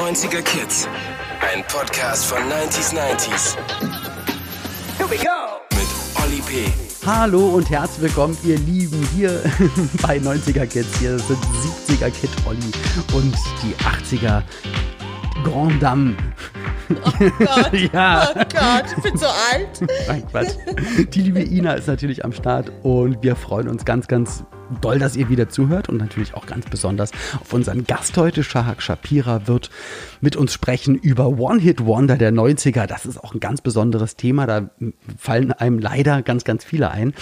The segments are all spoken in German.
90er Kids. Ein Podcast von 90s 90s. Here we go! Mit Olli P. Hallo und herzlich willkommen, ihr Lieben, hier bei 90er Kids. Hier sind 70er Kid Olli und die 80er Grand Dame. Oh Gott, Ja. oh Gott, ich bin so alt. Nein, Quatsch. Die liebe Ina ist natürlich am Start und wir freuen uns ganz, ganz doll, dass ihr wieder zuhört und natürlich auch ganz besonders auf unseren Gast heute. Shahak Shapira wird mit uns sprechen über One-Hit-Wonder der 90er. Das ist auch ein ganz besonderes Thema. Da fallen einem leider ganz, ganz viele ein.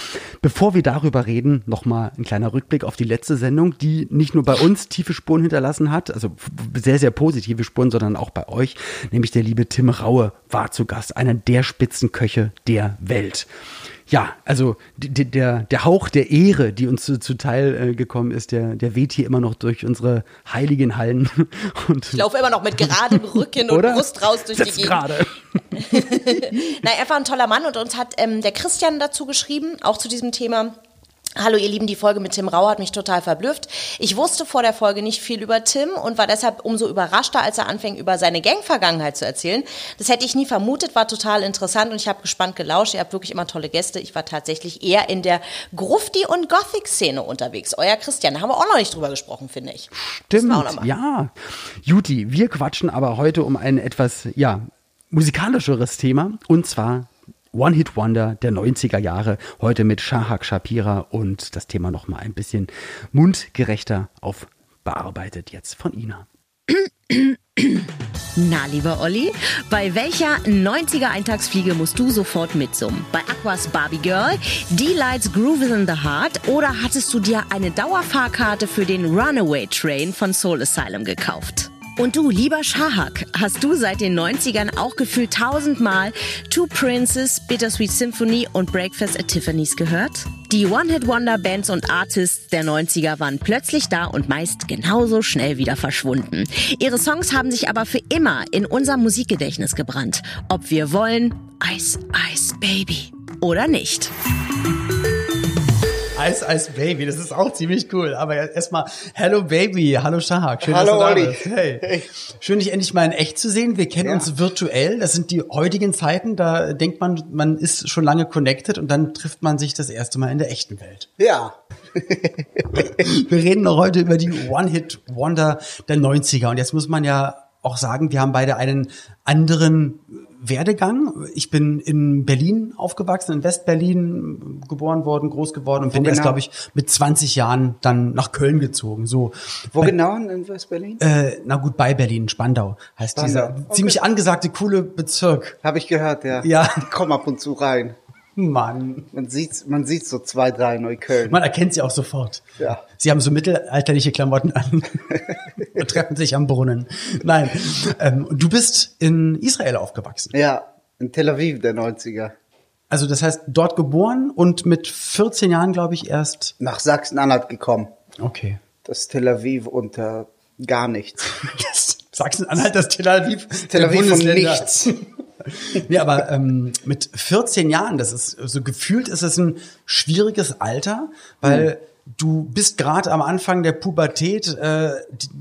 Bevor wir darüber reden, nochmal ein kleiner Rückblick auf die letzte Sendung, die nicht nur bei uns tiefe Spuren hinterlassen hat, also sehr, sehr positive Spuren, sondern auch bei euch. Nämlich der liebe Tim Raue war zu Gast, einer der Spitzenköche der Welt. Ja, also die- die- der, der Hauch der Ehre, die uns zu, zuteil äh, gekommen ist, der, der weht hier immer noch durch unsere heiligen Hallen. Und Ich laufe immer noch mit geradem Rücken und Oder? Brust raus durch die Jetzt Gegend. gerade. Nein, er war ein toller Mann und uns hat ähm, der Christian dazu geschrieben, auch zu diesem Thema. Hallo ihr Lieben, die Folge mit Tim Rau hat mich total verblüfft. Ich wusste vor der Folge nicht viel über Tim und war deshalb umso überraschter, als er anfing, über seine Gang-Vergangenheit zu erzählen. Das hätte ich nie vermutet, war total interessant und ich habe gespannt gelauscht. Ihr habt wirklich immer tolle Gäste. Ich war tatsächlich eher in der Grufti- und Gothic-Szene unterwegs. Euer Christian, da haben wir auch noch nicht drüber gesprochen, finde ich. Stimmt, ja. Juti, wir quatschen aber heute um ein etwas, ja, musikalischeres Thema und zwar One-Hit-Wonder der 90er Jahre. Heute mit Shahak Shapira und das Thema nochmal ein bisschen mundgerechter aufbearbeitet jetzt von Ina. Na, lieber Olli, bei welcher 90er Eintagsfliege musst du sofort mitsummen? Bei Aquas Barbie Girl, D-Lights Groove in the Heart oder hattest du dir eine Dauerfahrkarte für den Runaway Train von Soul Asylum gekauft? Und du, lieber Shahak, hast du seit den 90ern auch gefühlt tausendmal Two Princes, Bittersweet Symphony und Breakfast at Tiffany's gehört? Die One-Hit-Wonder-Bands und Artists der 90er waren plötzlich da und meist genauso schnell wieder verschwunden. Ihre Songs haben sich aber für immer in unser Musikgedächtnis gebrannt. Ob wir wollen, Ice Ice Baby oder nicht. Ice Ice Baby, das ist auch ziemlich cool. Aber erstmal, Hello Baby, hallo Shahak, schön, Hallo, dass du da bist. Hey. Schön, dich endlich mal in echt zu sehen. Wir kennen Ja. uns virtuell. Das sind die heutigen Zeiten. Da denkt man, man ist schon lange connected und dann trifft man sich das erste Mal in der echten Welt. Ja, Wir reden noch heute über die One-Hit-Wonder der 90er. Und jetzt muss man ja auch sagen, wir haben beide einen anderen Werdegang. Ich bin in Berlin aufgewachsen, in Westberlin geboren worden, groß geworden und bin erst, genau? glaube ich, mit 20 Jahren dann nach Köln gezogen. So, wo genau in West-Berlin? äh, na gut, bei Berlin, Spandau heißt Spandau, dieser okay. ziemlich angesagte, coole Bezirk. Habe ich gehört, ja. Ja. Ich komme ab und zu rein. Mann. Man sieht, man sieht so zwei, drei Neukölln. Man erkennt sie auch sofort. Ja. Sie haben so mittelalterliche Klamotten an und treffen sich am Brunnen. Nein, ähm, du bist in Israel aufgewachsen. Ja, in Tel Aviv der 90er. Also das heißt, dort geboren und mit 14 Jahren, glaube ich, erst. Nach Sachsen-Anhalt gekommen. Okay. Das Tel Aviv unter gar nichts. Sachsen-Anhalt, das Tel Aviv. Tel der Aviv von nichts. Nee, aber ähm, mit 14 Jahren, das ist so gefühlt ist es ein schwieriges Alter, weil du bist gerade am Anfang der Pubertät, äh,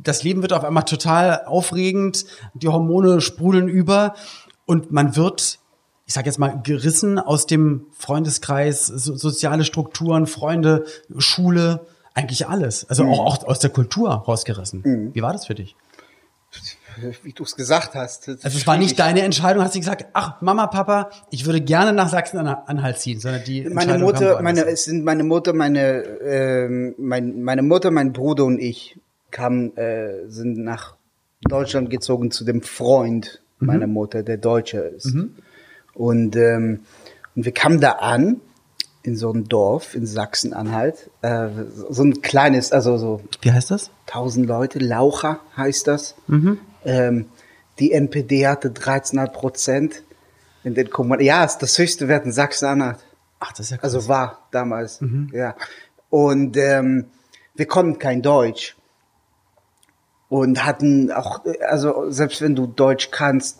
das Leben wird auf einmal total aufregend, die Hormone sprudeln über und man wird ich sag jetzt mal, gerissen aus dem Freundeskreis, so, soziale Strukturen, Freunde, Schule, eigentlich alles. Also auch, auch aus der Kultur rausgerissen. Wie war das für dich? Wie du es gesagt hast. Also es war schwierig. nicht deine Entscheidung, hast du gesagt, ach Mama, Papa, ich würde gerne nach Sachsen-Anhalt ziehen, sondern die Meine Mutter, meine, es sind meine Mutter, meine, ähm, mein, meine Mutter, mein Bruder und ich kamen, äh, sind nach Deutschland gezogen zu dem Freund Mhm. meiner Mutter, der Deutscher ist. Und, ähm, und wir kamen da an in so ein Dorf in Sachsen-Anhalt, äh, so ein kleines, also so Wie heißt das? 1000 Leute, Laucha heißt das. Ähm, die NPD hatte 13,5 Prozent in den Kommunen. Ja, ist das höchste Wert in Sachsen-Anhalt. Ach, das ist ja krass. Also war damals, ja. Und ähm, wir konnten kein Deutsch. Und hatten auch, also selbst wenn du Deutsch kannst,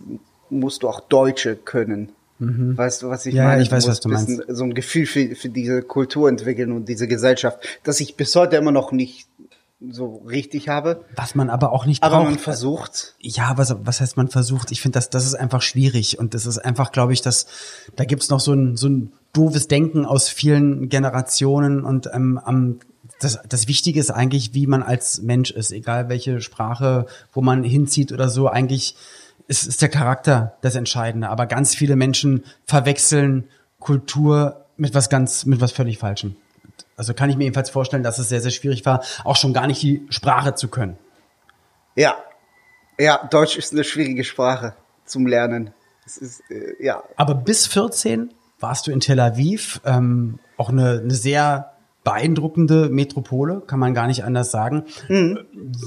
musst du auch Deutsche können. Weißt du, was ich Ja, ja, meine? ich weiß, musst was du bisschen So ein Gefühl für, für diese Kultur entwickeln und diese Gesellschaft, das ich bis heute immer noch nicht so richtig habe. Was man aber auch nicht Aber braucht. man versucht. Ja, was, was heißt man versucht? Ich finde, das, das ist einfach schwierig und das ist einfach, glaube ich, dass da gibt's noch so ein, so ein doofes Denken aus vielen Generationen und ähm, am das, das Wichtige ist eigentlich, wie man als Mensch ist, egal welche Sprache, wo man hinzieht oder so, eigentlich ist, ist der Charakter das Entscheidende. Aber ganz viele Menschen verwechseln Kultur mit was ganz, mit was völlig Falschem. Also kann ich mir jedenfalls vorstellen, dass es sehr, sehr schwierig war, auch schon gar nicht die Sprache zu können. Ja. Ja, Deutsch ist eine schwierige Sprache zum Lernen. Es ist, äh, ja. Aber bis 14 warst du in Tel Aviv, ähm, auch eine, eine sehr beeindruckende Metropole, kann man gar nicht anders sagen.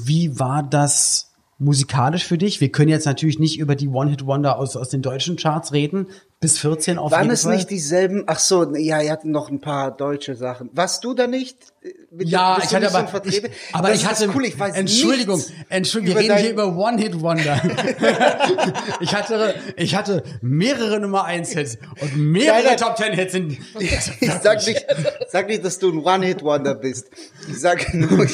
Wie war das musikalisch für dich? Wir können jetzt natürlich nicht über die One-Hit-Wonder aus, aus den deutschen Charts reden. Bis 14 auf Waren jeden es Fall. nicht dieselben? Ach so, ja, ihr hattet noch ein paar deutsche Sachen. Warst du da nicht? Mit- ja, ich hatte aber, ich, aber Das ich hatte, cool, ich weiß Entschuldigung, Entschuldigung, wir reden hier über One-Hit-Wonder. ich hatte, ich hatte mehrere Nummer 1 Hits und mehrere nein. Top 10 Hits in, Ich sag nicht, sag nicht, dass du ein One-Hit-Wonder bist. Ich sag nur,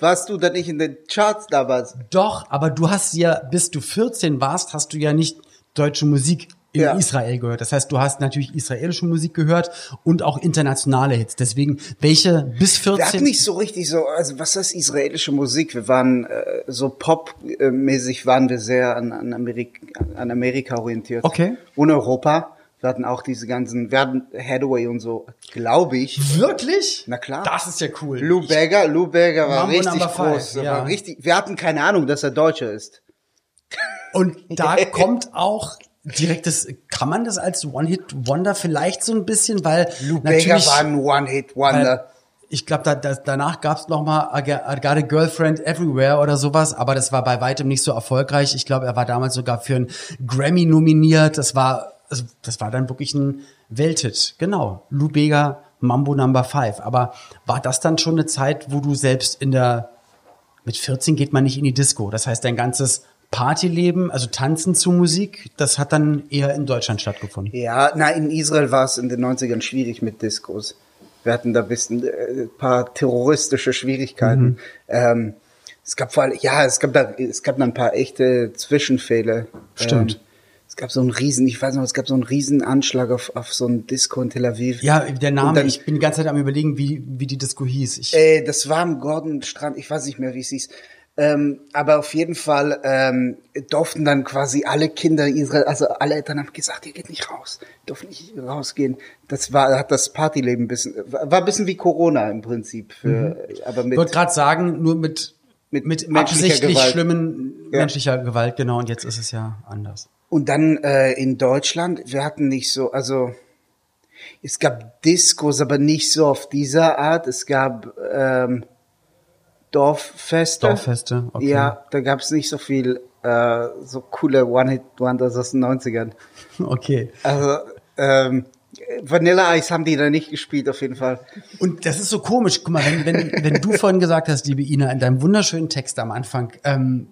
warst du da nicht in den Charts damals? Doch, aber du hast ja, bis du 14 warst, hast du ja nicht deutsche Musik in Ja. Israel gehört. Das heißt, du hast natürlich israelische Musik gehört und auch internationale Hits. Deswegen, welche bis Wir hatten 14? nicht so richtig so, also was heißt israelische Musik? Wir waren äh, so popmäßig waren wir sehr an, an, Amerika, an Amerika orientiert. Okay. Und Europa. Wir hatten auch diese ganzen, wir hatten Hathaway und so, glaube ich. Wirklich? Na klar. Das ist ja cool. Lou Berger, Lou Berger war Mambo richtig Five, groß. Ja. war richtig, wir hatten keine Ahnung, dass er Deutscher ist. Und da kommt auch direkt das, kann man das als One-Hit-Wonder vielleicht so ein bisschen, weil Lou natürlich, war ein One-Hit-Wonder. ich glaube, da, da, danach gab es noch mal I Got I Got a Girlfriend Everywhere oder sowas, aber das war bei weitem nicht so erfolgreich. Ich glaube, er war damals sogar für einen Grammy nominiert. Das war, also das war dann wirklich ein Welthit. Genau, Lou Bega, Mambo Number Five. Aber war das dann schon eine Zeit, wo du selbst in der mit 14 geht man nicht in die Disco. Das heißt, dein ganzes Partyleben, also Tanzen zu Musik, das hat dann eher in Deutschland stattgefunden. Ja, na, in Israel war es in den 90ern schwierig mit Diskos. Wir hatten da ein bisschen äh, ein paar terroristische Schwierigkeiten. Mhm. Ähm, es gab vor allem, ja, es gab da, es gab da ein paar echte Zwischenfälle. Stimmt. Ähm, es gab so einen riesen, ich weiß noch, es gab so einen riesen Anschlag auf, auf so ein Disco in Tel Aviv. Ja, der Name, dann- ich bin die ganze Zeit am überlegen, wie, wie die Disco hieß. Ich, Äh, das war am Gordonstrand, ich weiß nicht mehr, wie es hieß. Ähm, aber auf jeden Fall ähm, durften dann quasi alle Kinder Israel, also alle Eltern haben gesagt, ihr geht nicht raus, dürft nicht rausgehen. Das war, hat das Partyleben ein bisschen, war ein bisschen wie Corona im Prinzip, für, aber ich mit, wollte gerade sagen, nur mit, Mit mit, menschlicher absichtlich Gewalt. schlimmen Ja. menschlicher Gewalt, genau, und jetzt ist es ja anders. Und dann äh, in Deutschland, wir hatten nicht so, also es gab Diskos, aber nicht so auf dieser Art. Es gab ähm, Dorffeste. Dorffeste, okay. Ja, da gab es nicht so viel äh, so coole One-Hit-Wonders aus den 90ern. Okay. Also ähm, Vanilla Ice haben die da nicht gespielt, auf jeden Fall. Und das ist so komisch. Guck mal, wenn, wenn, wenn du vorhin gesagt hast, liebe Ina, in deinem wunderschönen Text am Anfang, ähm,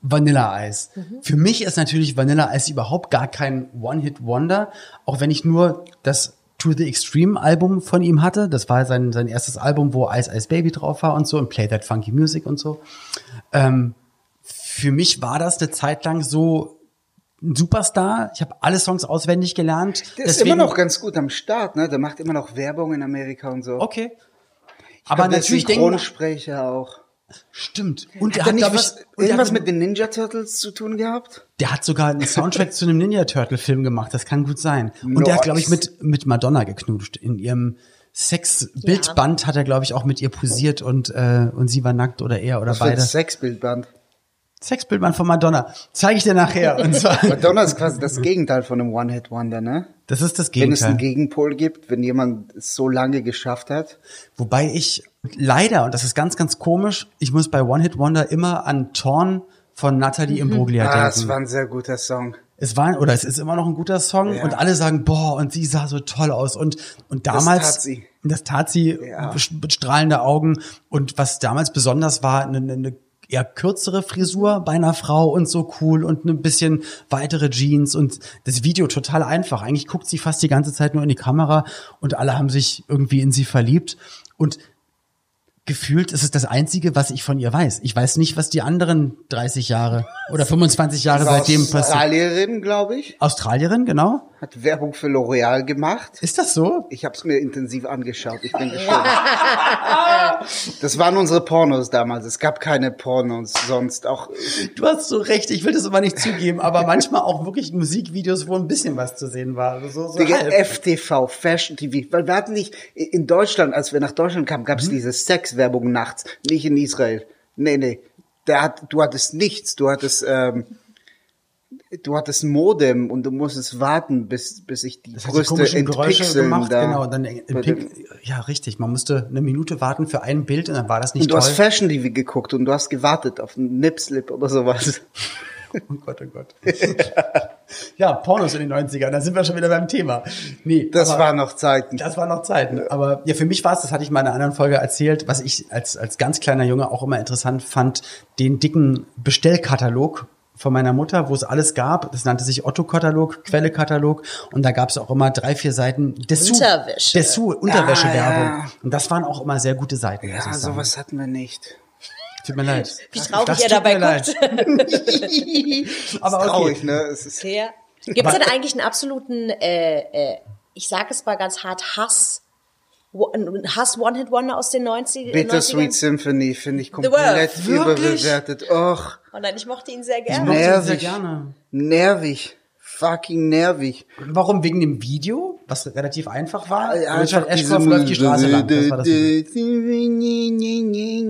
Vanilla Eis. Für mich ist natürlich Vanilla Eis überhaupt gar kein One-Hit-Wonder, auch wenn ich nur das To the Extreme Album von ihm hatte. Das war sein, sein erstes Album, wo Ice Ice Baby drauf war und so und Play That Funky Music und so. Ähm, für mich war das eine Zeit lang so ein Superstar. Ich habe alle Songs auswendig gelernt. Der ist immer noch ganz gut am Start, ne? Der macht immer noch Werbung in Amerika und so. okay. Ich Aber glaub, der natürlich denken Synchronsprecher auch. Stimmt. Und der Hat er hat, nicht was, irgendwas mit den Ninja Turtles zu tun gehabt? der hat sogar einen Soundtrack zu einem Ninja Turtle Film gemacht. Das kann gut sein. Und der hat, glaube ich, Nice. mit, mit Madonna geknutscht. In ihrem Sex-Bildband hat er, glaube ich, auch mit ihr posiert und, äh, und sie war nackt oder er oder Was beide. Sexbildband. Sexbildband von Madonna. Zeige ich dir nachher. Und zwar, Madonna ist quasi das Gegenteil von einem One-Hit-Wonder, ne? das ist das Wenn es einen Gegenteil. Gegenpol gibt, wenn jemand es so lange geschafft hat. Wobei ich leider, und das ist ganz, ganz komisch, ich muss bei One Hit Wonder immer an Torn von Natalie Imbruglia Ah, es denken. war ein sehr guter Song. Es war oder es ist immer noch ein guter Song Ja. und alle sagen, boah, und sie sah so toll aus und und damals tat sie. das tat sie Ja. mit strahlende Augen und was damals besonders war, eine, eine eher kürzere Frisur bei einer Frau und so cool und ein bisschen weitere Jeans und das Video total einfach. Eigentlich guckt sie fast die ganze Zeit nur in die Kamera und alle haben sich irgendwie in sie verliebt und gefühlt ist es das Einzige, was ich von ihr weiß. Ich weiß nicht, was die anderen 30 Jahre oder 25 Jahre seitdem passiert. Australierin, glaube ich. Australierin, genau. Hat Werbung für L'Oreal gemacht. Ist das so? Ich habe es mir intensiv angeschaut. Ich bin gespannt. das waren unsere Pornos damals. Es gab keine Pornos sonst auch. Du hast so recht. Ich will das immer nicht zugeben, aber manchmal auch wirklich Musikvideos, wo ein bisschen was zu sehen war. So, so Digga. FTV, Fashion TV. Weil wir hatten nicht, in Deutschland, als wir nach Deutschland kamen, gab es diese Sexwerbung nachts. Nicht in Israel. Nee, nee. Der hat, du hattest nichts. Du hattest, ähm, du hattest ein Modem und du musstest warten, bis, bis ich die Das hat größte komischen Geräusche gemacht, da. genau. Dann Pink, ja, richtig. Man musste eine Minute warten für ein Bild und dann war das nicht Und du toll. hast Fashion TV geguckt und du hast gewartet auf einen Nipslip oder sowas. Oh Gott, oh Gott. ja, Pornos in den 90ern, da sind wir schon wieder beim Thema. Nee, Das aber- war noch Zeiten. Das war noch Zeiten. Aber ja, für mich war es, das hatte ich mal in einer anderen Folge erzählt, was ich als, als ganz kleiner Junge auch immer interessant fand, den dicken Bestellkatalog von meiner Mutter, wo es alles gab. Das nannte sich Otto-Katalog, Quelle-Katalog. Und da gab es auch immer drei, vier Seiten Dessous. Unterwäsche. Dessous, Unterwäschewerbung. Ah, ja. Und das waren auch immer sehr gute Seiten. Ja, sowas hatten wir nicht. Tut mir leid. Wie traurig Das er tut dabei mir leid. Aber okay. Traurig, ne? Es ist, Ja. Gibt es denn eigentlich einen absoluten, äh, äh, ich sage es mal ganz hart, Hass, Wo- einen Hass One-Hit-Wonder aus den 90 Bittersweet 90ern? Symphony finde ich komplett überbewertet. Och, Oh nein, ich mochte ihn sehr Ich gerne. mochte ihn nervig. sehr gerne. Nervig. Fucking nervig. Warum? Wegen dem Video, was relativ einfach war? Ja, Richard Ashcroft läuft die Straße lang. Das war das Video.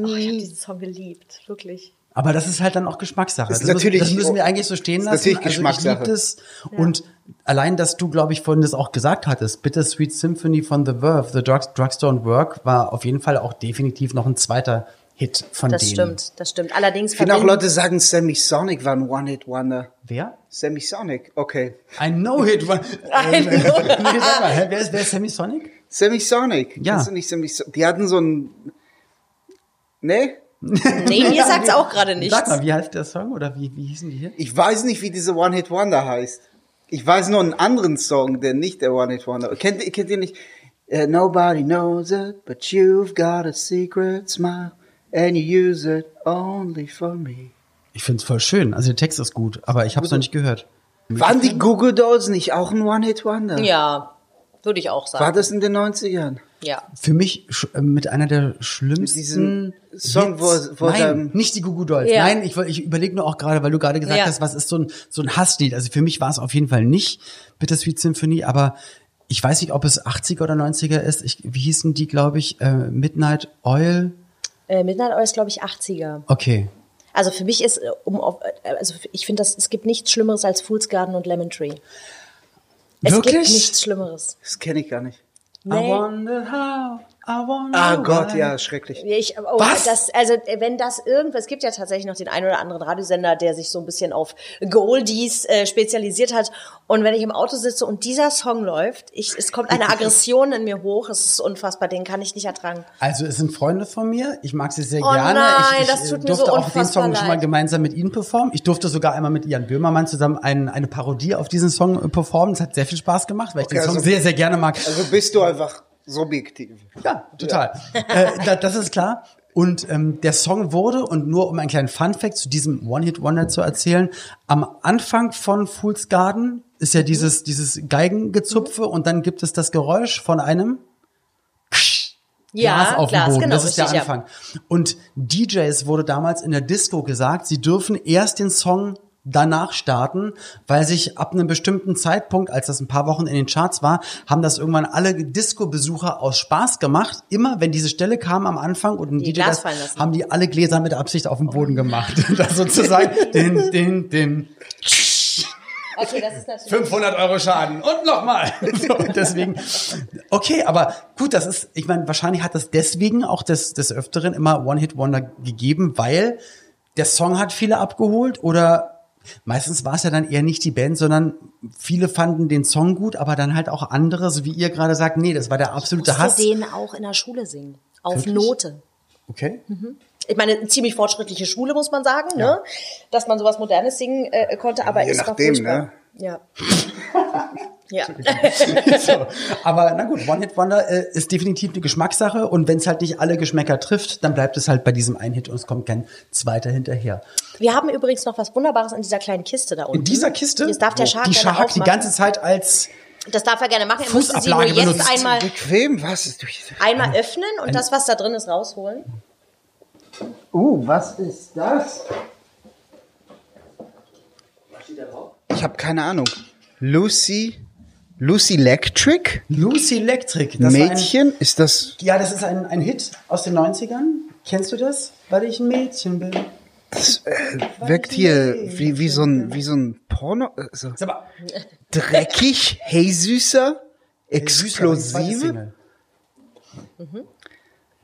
Oh, ich habe diesen Song geliebt, wirklich. Aber das ist halt dann auch Geschmackssache. Ist das, natürlich- müssen, das müssen wir eigentlich so stehen lassen. natürlich also ich Geschmackssache. liebe das. Und allein, dass du, glaube ich, vorhin das auch gesagt hattest, Bittersweet Symphony von The Verve, The Drug, Drugstore and Work, war auf jeden Fall auch definitiv noch ein zweiter Hit von Das denen. stimmt, das stimmt. Allerdings Ich finde auch Leute sagen, Sammy Sonic war ein One-Hit-Wonder. Wer? Sammy Sonic, okay. Ein No-Hit. One- Ein nee, hä, wer ist, wer ist Sammy Sonic? Sammy Sonic. Ja. Kennst du nicht Sammy Sonic? Die hatten so ein, ne? Nee, mir sagt's auch gerade nichts. Sag mal, wie heißt der Song oder wie, wie hießen die hier? Ich weiß nicht, wie diese One-Hit-Wonder heißt. Ich weiß nur einen anderen Song, der nicht der One-Hit-Wonder. Kennt, ihr- kennt ihr nicht? Uh, nobody knows it, but you've got a secret smile, and you use it only for me. Ich find's voll schön. Also der Text ist gut, aber ich habe es noch nicht gehört. Waren die Google Dolls nicht auch ein One-Hit-Wonder? Ja, würde ich auch War sagen. das in den 90ern? Ja. Für mich äh, mit einer der schlimmsten diesem Song, wo- wo Nein, nicht die Gugu Dolls. Ja. Nein, ich, ich überlege nur auch gerade, weil du gerade gesagt Ja. hast, was ist so ein so ein Hasslied. Also für mich war es auf jeden Fall nicht Bittersweet Symphony, aber ich weiß nicht, ob es 80er oder 90er ist. Ich, wie hießen die, glaube ich, äh, Midnight Oil? Äh, Midnight Oil ist, glaube ich, 80er. Okay. Also für mich ist, äh, um auf, äh, also ich finde, das- es gibt nichts Schlimmeres als Fool's Garden und Lemon Tree. Es Wirklich? gibt nichts Schlimmeres. Das kenne ich gar nicht. I Nee. wonder how, Ah Gott, why. ja, schrecklich. Ich, oh, Was? Das, also äh, wenn das irgendwas, es gibt ja tatsächlich noch den einen oder anderen Radiosender, der sich so ein bisschen auf Goldies äh, spezialisiert hat. Und wenn ich im Auto sitze und dieser Song läuft, ich, es kommt eine Aggression in mir hoch. Es ist unfassbar, den kann ich nicht ertragen. Also es sind Freunde von mir. Ich mag sie sehr Oh gerne. nein, ich, ich das tut mir durfte so auch den Song schon mal leid. gemeinsam mit ihnen performen. Ich durfte sogar einmal mit Ian Böhmermann zusammen ein, eine Parodie auf diesen Song äh, performen. Das hat sehr viel Spaß gemacht, weil ich Okay, den Song also- sehr, sehr gerne mag. Also bist du einfach subjektiv. Ja, total. Äh, da, das ist klar. Und ähm, der Song wurde, und nur um einen kleinen Fun-Fact zu diesem One-Hit-Wonder zu erzählen, am Anfang von Fool's Garden ist ja dieses, dieses Geigengezupfe und dann gibt es das Geräusch von einem Glas auf dem Glas, Boden. genau, das ist der Anfang. Und DJs wurde damals in der Disco gesagt, sie dürfen erst den Song danach starten, weil sich ab einem bestimmten Zeitpunkt, als das ein paar Wochen in den Charts war, haben das irgendwann alle Disco-Besucher aus Spaß gemacht. Immer, wenn diese Stelle kam am Anfang und ein Die DJ das, haben die alle Gläser mit Absicht auf den Boden gemacht. das sozusagen den, den, den Okay, das ist natürlich. 500 Euro Schaden und nochmal. So, deswegen, okay, aber gut, das ist, ich meine, wahrscheinlich hat das deswegen auch des, des Öfteren immer One-Hit-Wonder gegeben, weil der Song hat viele abgeholt oder meistens war es ja dann eher nicht die Band, sondern viele fanden den Song gut, aber dann halt auch andere, so wie ihr gerade sagt, nee, das war der absolute musste Hass. den auch in der Schule singen. Auf Wirklich? Note. Okay. Ich meine, eine ziemlich fortschrittliche Schule, muss man sagen, ne? Dass man sowas Modernes singen äh, konnte, aber Je war nachdem, furchtbar. ne? Ja. ja. so. Aber na gut, One Hit Wonder äh, ist definitiv eine Geschmackssache und wenn es halt nicht alle Geschmäcker trifft, dann bleibt es halt bei diesem einen Hit und es kommt kein zweiter hinterher. Wir haben übrigens noch was Wunderbares in dieser kleinen Kiste da unten. In dieser Kiste, Das darf der Shark die gerne Shark die ganze Zeit als Das darf er gerne machen. Er müsste sie nur Fußablage jetzt benutzt. einmal, Bequem, was ist durch? einmal öffnen und das, was da drin ist, rausholen. Uh, was ist das? Ich habe keine Ahnung. Lucy, Lucy Electric? Lucy Electric. Das war ein, Mädchen? Ist das, ja, das ist ein, ein Hit aus den 90ern. Kennst du das? Weil ich ein Mädchen bin. das äh, wirkt hier wie, wie so ein, wie so ein Porno, äh, so Ist aber dreckig, hey süßer, explosive. Single.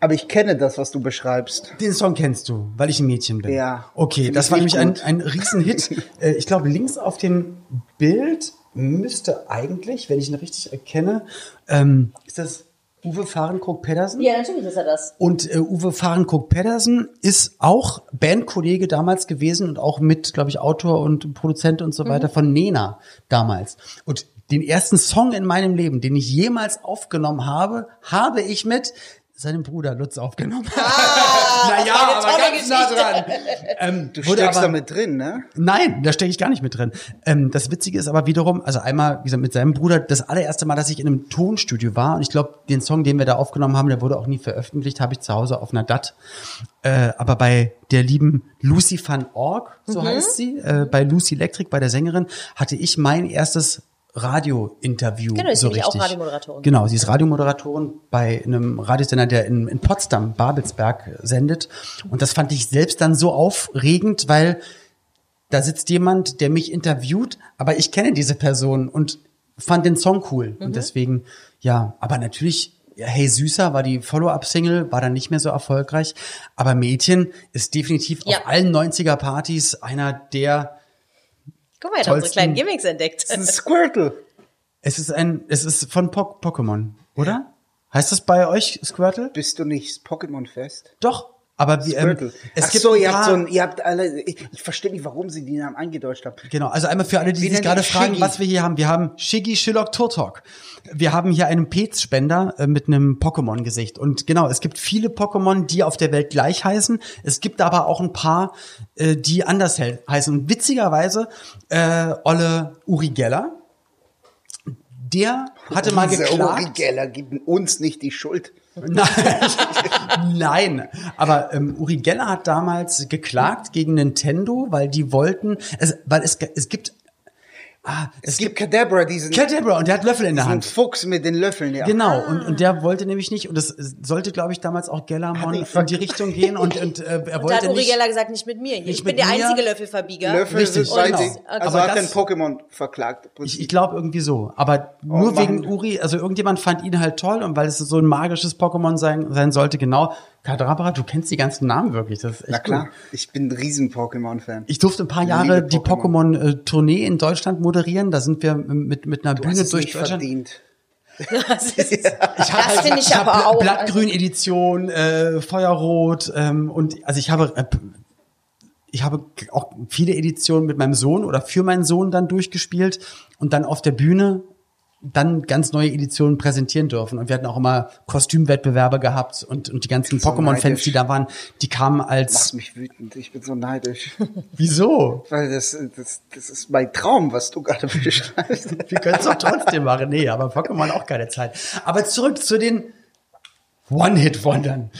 Aber ich kenne das, was du beschreibst. Den Song kennst du, weil ich ein Mädchen bin. Ja. Okay, das war nämlich ein, ein Riesenhit. Äh, ich glaube, links auf dem Bild müsste eigentlich, wenn ich ihn richtig erkenne, ähm, ist das Uwe Fahrenkrog Pedersen? Ja, natürlich ist er das. Und äh, Uwe Fahrenkrog Pedersen ist auch Bandkollege damals gewesen und auch mit, glaube ich, Autor und Produzent und so weiter von Nena damals. Und den ersten Song in meinem Leben, den ich jemals aufgenommen habe, habe ich mit seinem Bruder Lutz aufgenommen. naja, eine aber ganz nah dran. Ähm, Du steckst aber- da mit drin, ne? Nein, da stecke ich gar nicht mit drin. Ähm, das Witzige ist aber wiederum, also einmal, wie gesagt, mit seinem Bruder, das allererste Mal, dass ich in einem Tonstudio war und ich glaube, den Song, den wir da aufgenommen haben, der wurde auch nie veröffentlicht, habe ich zu Hause auf einer DAT. Äh, aber bei der lieben Lucy van Org, so heißt sie, äh, bei Lucy Electric, bei der Sängerin, hatte ich mein erstes Radio-Interview. Genau, ist so nämlich auch richtig. Radiomoderatorin. Genau, sie ist Radiomoderatorin bei einem Radiosender, der in, in Potsdam, Babelsberg, sendet. Und das fand ich selbst dann so aufregend, weil da sitzt jemand, der mich interviewt, aber ich kenne diese Person und fand den Song cool. Mhm. Und deswegen, ja, aber natürlich, Hey Süßer war die Follow-up-Single, war dann nicht mehr so erfolgreich. Aber Mädchen ist definitiv Ja. auf allen 90er-Partys einer der, Guck mal, er hat unsere kleinen Gimmicks entdeckt. Das ist ein Squirtle. es ist ein, es ist von po Pokémon, oder? Heißt das bei euch Squirtle? Bist du nicht Pokémon-Fest? Doch. Aber wie, ähm, es Ach gibt so, ihr habt so ein, ihr habt alle, ich, ich verstehe nicht, warum sie die Namen eingedeutscht haben. Genau, also einmal für alle, die Wie sich gerade fragen, was wir hier haben. Wir haben Shiggy Shillock Turtok. Wir haben hier einen Pez-Spender äh, mit einem Pokémon-Gesicht. Und genau, es gibt viele Pokémon, die auf der Welt gleich heißen. Es gibt aber auch ein paar, äh, die anders he- heißen. Und witzigerweise, äh, Olle Uri Geller, der hatte mal geklagt. Uri Geller gibt uns nicht die Schuld. Nein, nein. Aber ähm, Uri Geller hat damals geklagt gegen Nintendo, weil die wollten, es, weil es, es gibt, ah, Es gibt Kadabra, diesen, Cadabra und der hat Löffel in der Hand. Fuchs mit den Löffeln, ja. Genau, und, und der wollte nämlich nicht, und das sollte, glaube ich, damals auch ihn in die Richtung gehen und, und äh, er Und da hat wollte Uri. Geller gesagt, nicht mit mir. Ich Nicht bin mit der mir. einzige Löffelverbieger. Löffel Richtig, sind genau. sich. Also Aber hat das- den Pokémon verklagt. Ich, ich glaube irgendwie so. Aber nur machen- wegen Uri, also irgendjemand fand ihn halt toll und weil es so ein magisches Pokémon sein, sein sollte, genau. Kadabra, du kennst die ganzen Namen wirklich. Das ist echt Na klar, Cool. ich bin ein riesen Pokémon-Fan. Ich durfte ein paar Ich Jahre liebe die Pokémon. Pokémon-Tournee in Deutschland moderieren. Da sind wir mit, mit einer Du Bühne hast es durch nicht Deutschland. verdient. Das, ist, Ich hab das halt- finde ich, hab aber auch. Blattgrün-Edition, äh, Feuerrot ähm, und also ich habe äh, ich habe auch viele Editionen mit meinem Sohn oder für meinen Sohn dann durchgespielt und dann auf der Bühne dann ganz neue Editionen präsentieren dürfen. Und wir hatten auch immer Kostümwettbewerbe gehabt und, und die ganzen Pokémon-Fans, die da waren, die kamen als, mich wütend. Ich bin so neidisch. wieso? Weil das, das, das ist mein Traum, was du gerade beschreibst. Wir können es doch trotzdem machen. Nee, aber Pokémon auch keine Zeit. Aber zurück zu den One-Hit-Wondern.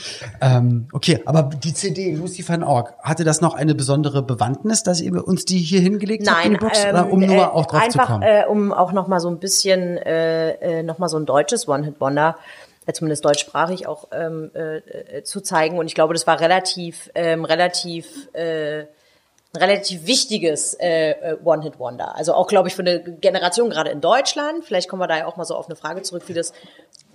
Ähm, okay, aber die CD Lucy van Org, hatte das noch eine besondere Bewandtnis, dass ihr uns die hier hingelegt habt in Nein, die Box? ähm, oder um nur äh, auch drauf einfach, zu kommen? Äh, um auch noch mal so ein bisschen, äh, äh, noch mal so ein deutsches One-Hit-Wonder, äh, zumindest deutschsprachig auch ähm, äh, äh, zu zeigen. Und ich glaube, das war relativ, ähm, relativ, äh, ein relativ wichtiges äh, One-Hit-Wonder. Also auch, glaube ich, für eine Generation gerade in Deutschland. Vielleicht kommen wir da ja auch mal so auf eine Frage zurück, wie das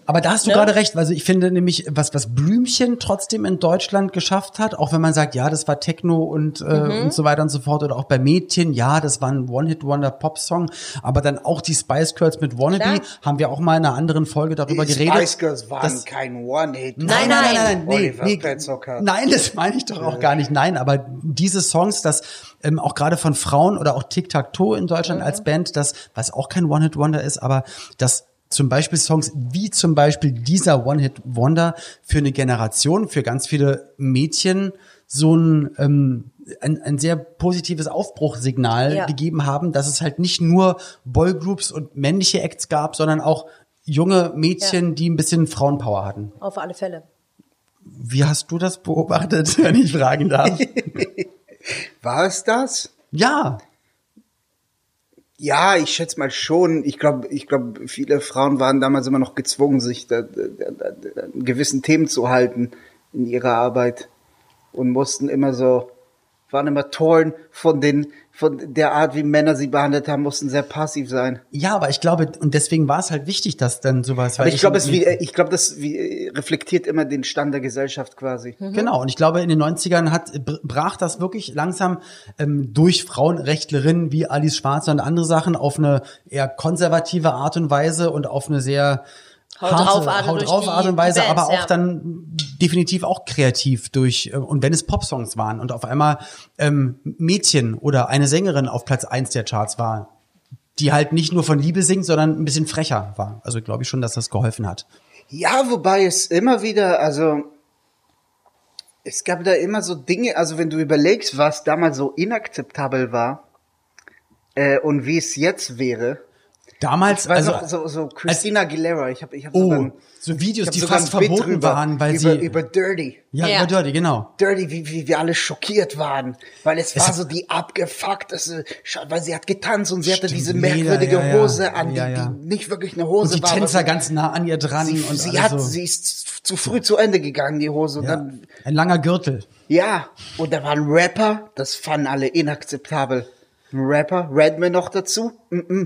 Aber da hast du Ne? gerade recht, also ich finde nämlich, was, was Blümchen trotzdem in Deutschland geschafft hat, auch wenn man sagt, ja, das war Techno und, äh, Mhm. und so weiter und so fort, oder auch bei Mädchen, ja, das war ein One-Hit-Wonder-Pop-Song, aber dann auch die Spice Girls mit Wannabe, Klar. haben wir auch mal in einer anderen Folge darüber Die geredet. Spice Girls waren dass- kein One-Hit. Nein, nein. nee, Oliver nee, Petzold hat- nein, das meine ich doch auch gar nicht. Nein, aber diese Songs, das ähm, auch gerade von Frauen oder auch Tic Tac Toe in Deutschland als Band, das was auch kein One Hit Wonder ist, aber das zum Beispiel Songs wie zum Beispiel dieser One Hit Wonder für eine Generation, für ganz viele Mädchen so ein ähm, ein, ein sehr positives Aufbruchsignal Ja. gegeben haben, dass es halt nicht nur Boygroups und männliche Acts gab, sondern auch junge Mädchen, die ein bisschen Frauenpower hatten. Auf alle Fälle. Wie hast du das beobachtet, wenn ich fragen darf? War es das? ja, Ja, ich schätze mal schon. Ich glaube, ich glaube, viele Frauen waren damals immer noch gezwungen, sich da, da, da, da, gewissen Themen zu halten in ihrer Arbeit und mussten immer so, waren immer torn von den, von der Art, wie Männer sie behandelt haben, mussten sehr passiv sein. ja, aber ich glaube, und deswegen war es halt wichtig, dass dann sowas. Aber ich glaube, es wie, ich glaube, das wie, reflektiert immer den Stand der Gesellschaft quasi. Genau, und ich glaube, in den 90ern hat, br- brach das wirklich langsam ähm, durch Frauenrechtlerinnen wie Alice Schwarzer und andere Sachen auf eine eher konservative Art und Weise und auf eine sehr Haut harte, drauf Art Haut drauf Art und Weise, Bands, aber auch ja. dann definitiv auch kreativ durch, äh, und wenn es Popsongs waren und auf einmal ähm, Mädchen oder eine Sängerin auf Platz eins der Charts war, die halt nicht nur von Liebe singt, sondern ein bisschen frecher war. Also glaube ich schon, dass das geholfen hat. Ja, wobei es immer wieder, also es gab da immer so Dinge, also wenn du überlegst, was damals so inakzeptabel war äh, und wie es jetzt wäre. Damals, Ich weiß also noch, so, so Christina Aguilera, ich habe ich hab oh, so Videos, die fast verboten drüber, waren, weil über, sie über Dirty. ja, Ja. über Dirty, genau. Dirty, wie, wie wir alle schockiert waren, weil es, war hat- so die abgefuckteste, weil sie hat getanzt und sie hatte diese merkwürdige ja, ja. Hose an, die, Ja, ja. die nicht wirklich eine Hose Und die war. aber Tänzer sie- ganz nah an ihr dran Sie, und sie hat, so. sie ist zu früh zu Ende gegangen, die Hose. Und ja. dann, Ein langer Gürtel. ja, und da war ein Rapper, das fanden alle inakzeptabel. Ein Rapper, Redman noch dazu. Mm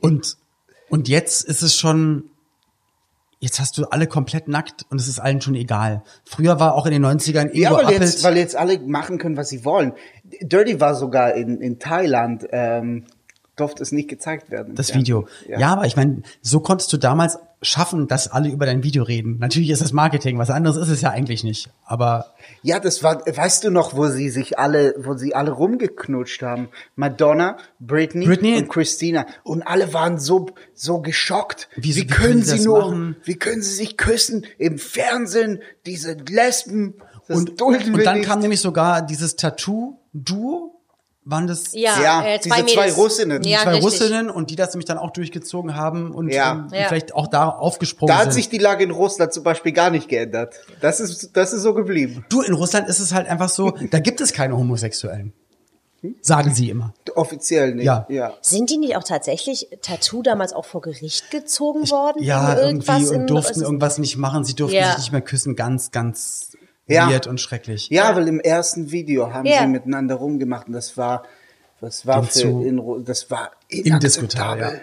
Und, und jetzt ist es schon, jetzt hast du alle komplett nackt und es ist allen schon egal. Früher war auch in den 90ern Ingo Ja, weil Appelt, jetzt, weil jetzt alle machen können, was sie wollen. Dirty war sogar in, in Thailand, ähm, durfte es nicht gezeigt werden. das. Video. Ja. aber ich meine, so konntest du damals schaffen, dass alle über dein Video reden. Natürlich ist das Marketing, was anderes ist es ja eigentlich nicht. Aber Ja, das war, weißt du noch, wo sie sich alle, wo sie alle rumgeknutscht haben? Madonna, Britney, Britney- und Christina. Und alle waren so, so geschockt. Wie- wie, wie können können sie nur, machen? wie können sie sich küssen im Fernsehen, diese Lesben, das und, und dann nicht. kam nämlich sogar dieses Tattoo-Duo. Waren das Ja, Ja, äh, diese zwei, zwei Mädels. Russinnen. Ja, zwei richtig. Russinnen und die das nämlich dann auch durchgezogen haben und Ja. ähm, Ja. vielleicht auch da aufgesprungen da hat sind. sich die Lage in Russland zum Beispiel gar nicht geändert. Das ist, das ist so geblieben. Du, in Russland ist es halt einfach so, da gibt es keine Homosexuellen. Sagen sie immer. Offiziell nicht. Ja. ja. Sind die nicht auch tatsächlich Tattoo damals auch vor Gericht gezogen worden? Ja, wegen irgendwie und durften es- irgendwas nicht machen. Sie durften Ja. sich nicht mehr küssen. Ganz, ganz Ja. weird und schrecklich. Ja, weil im ersten Video haben Ja. sie miteinander rumgemacht und das war, das war Ging für, in, das war Indiskutabel, inakzeptabel.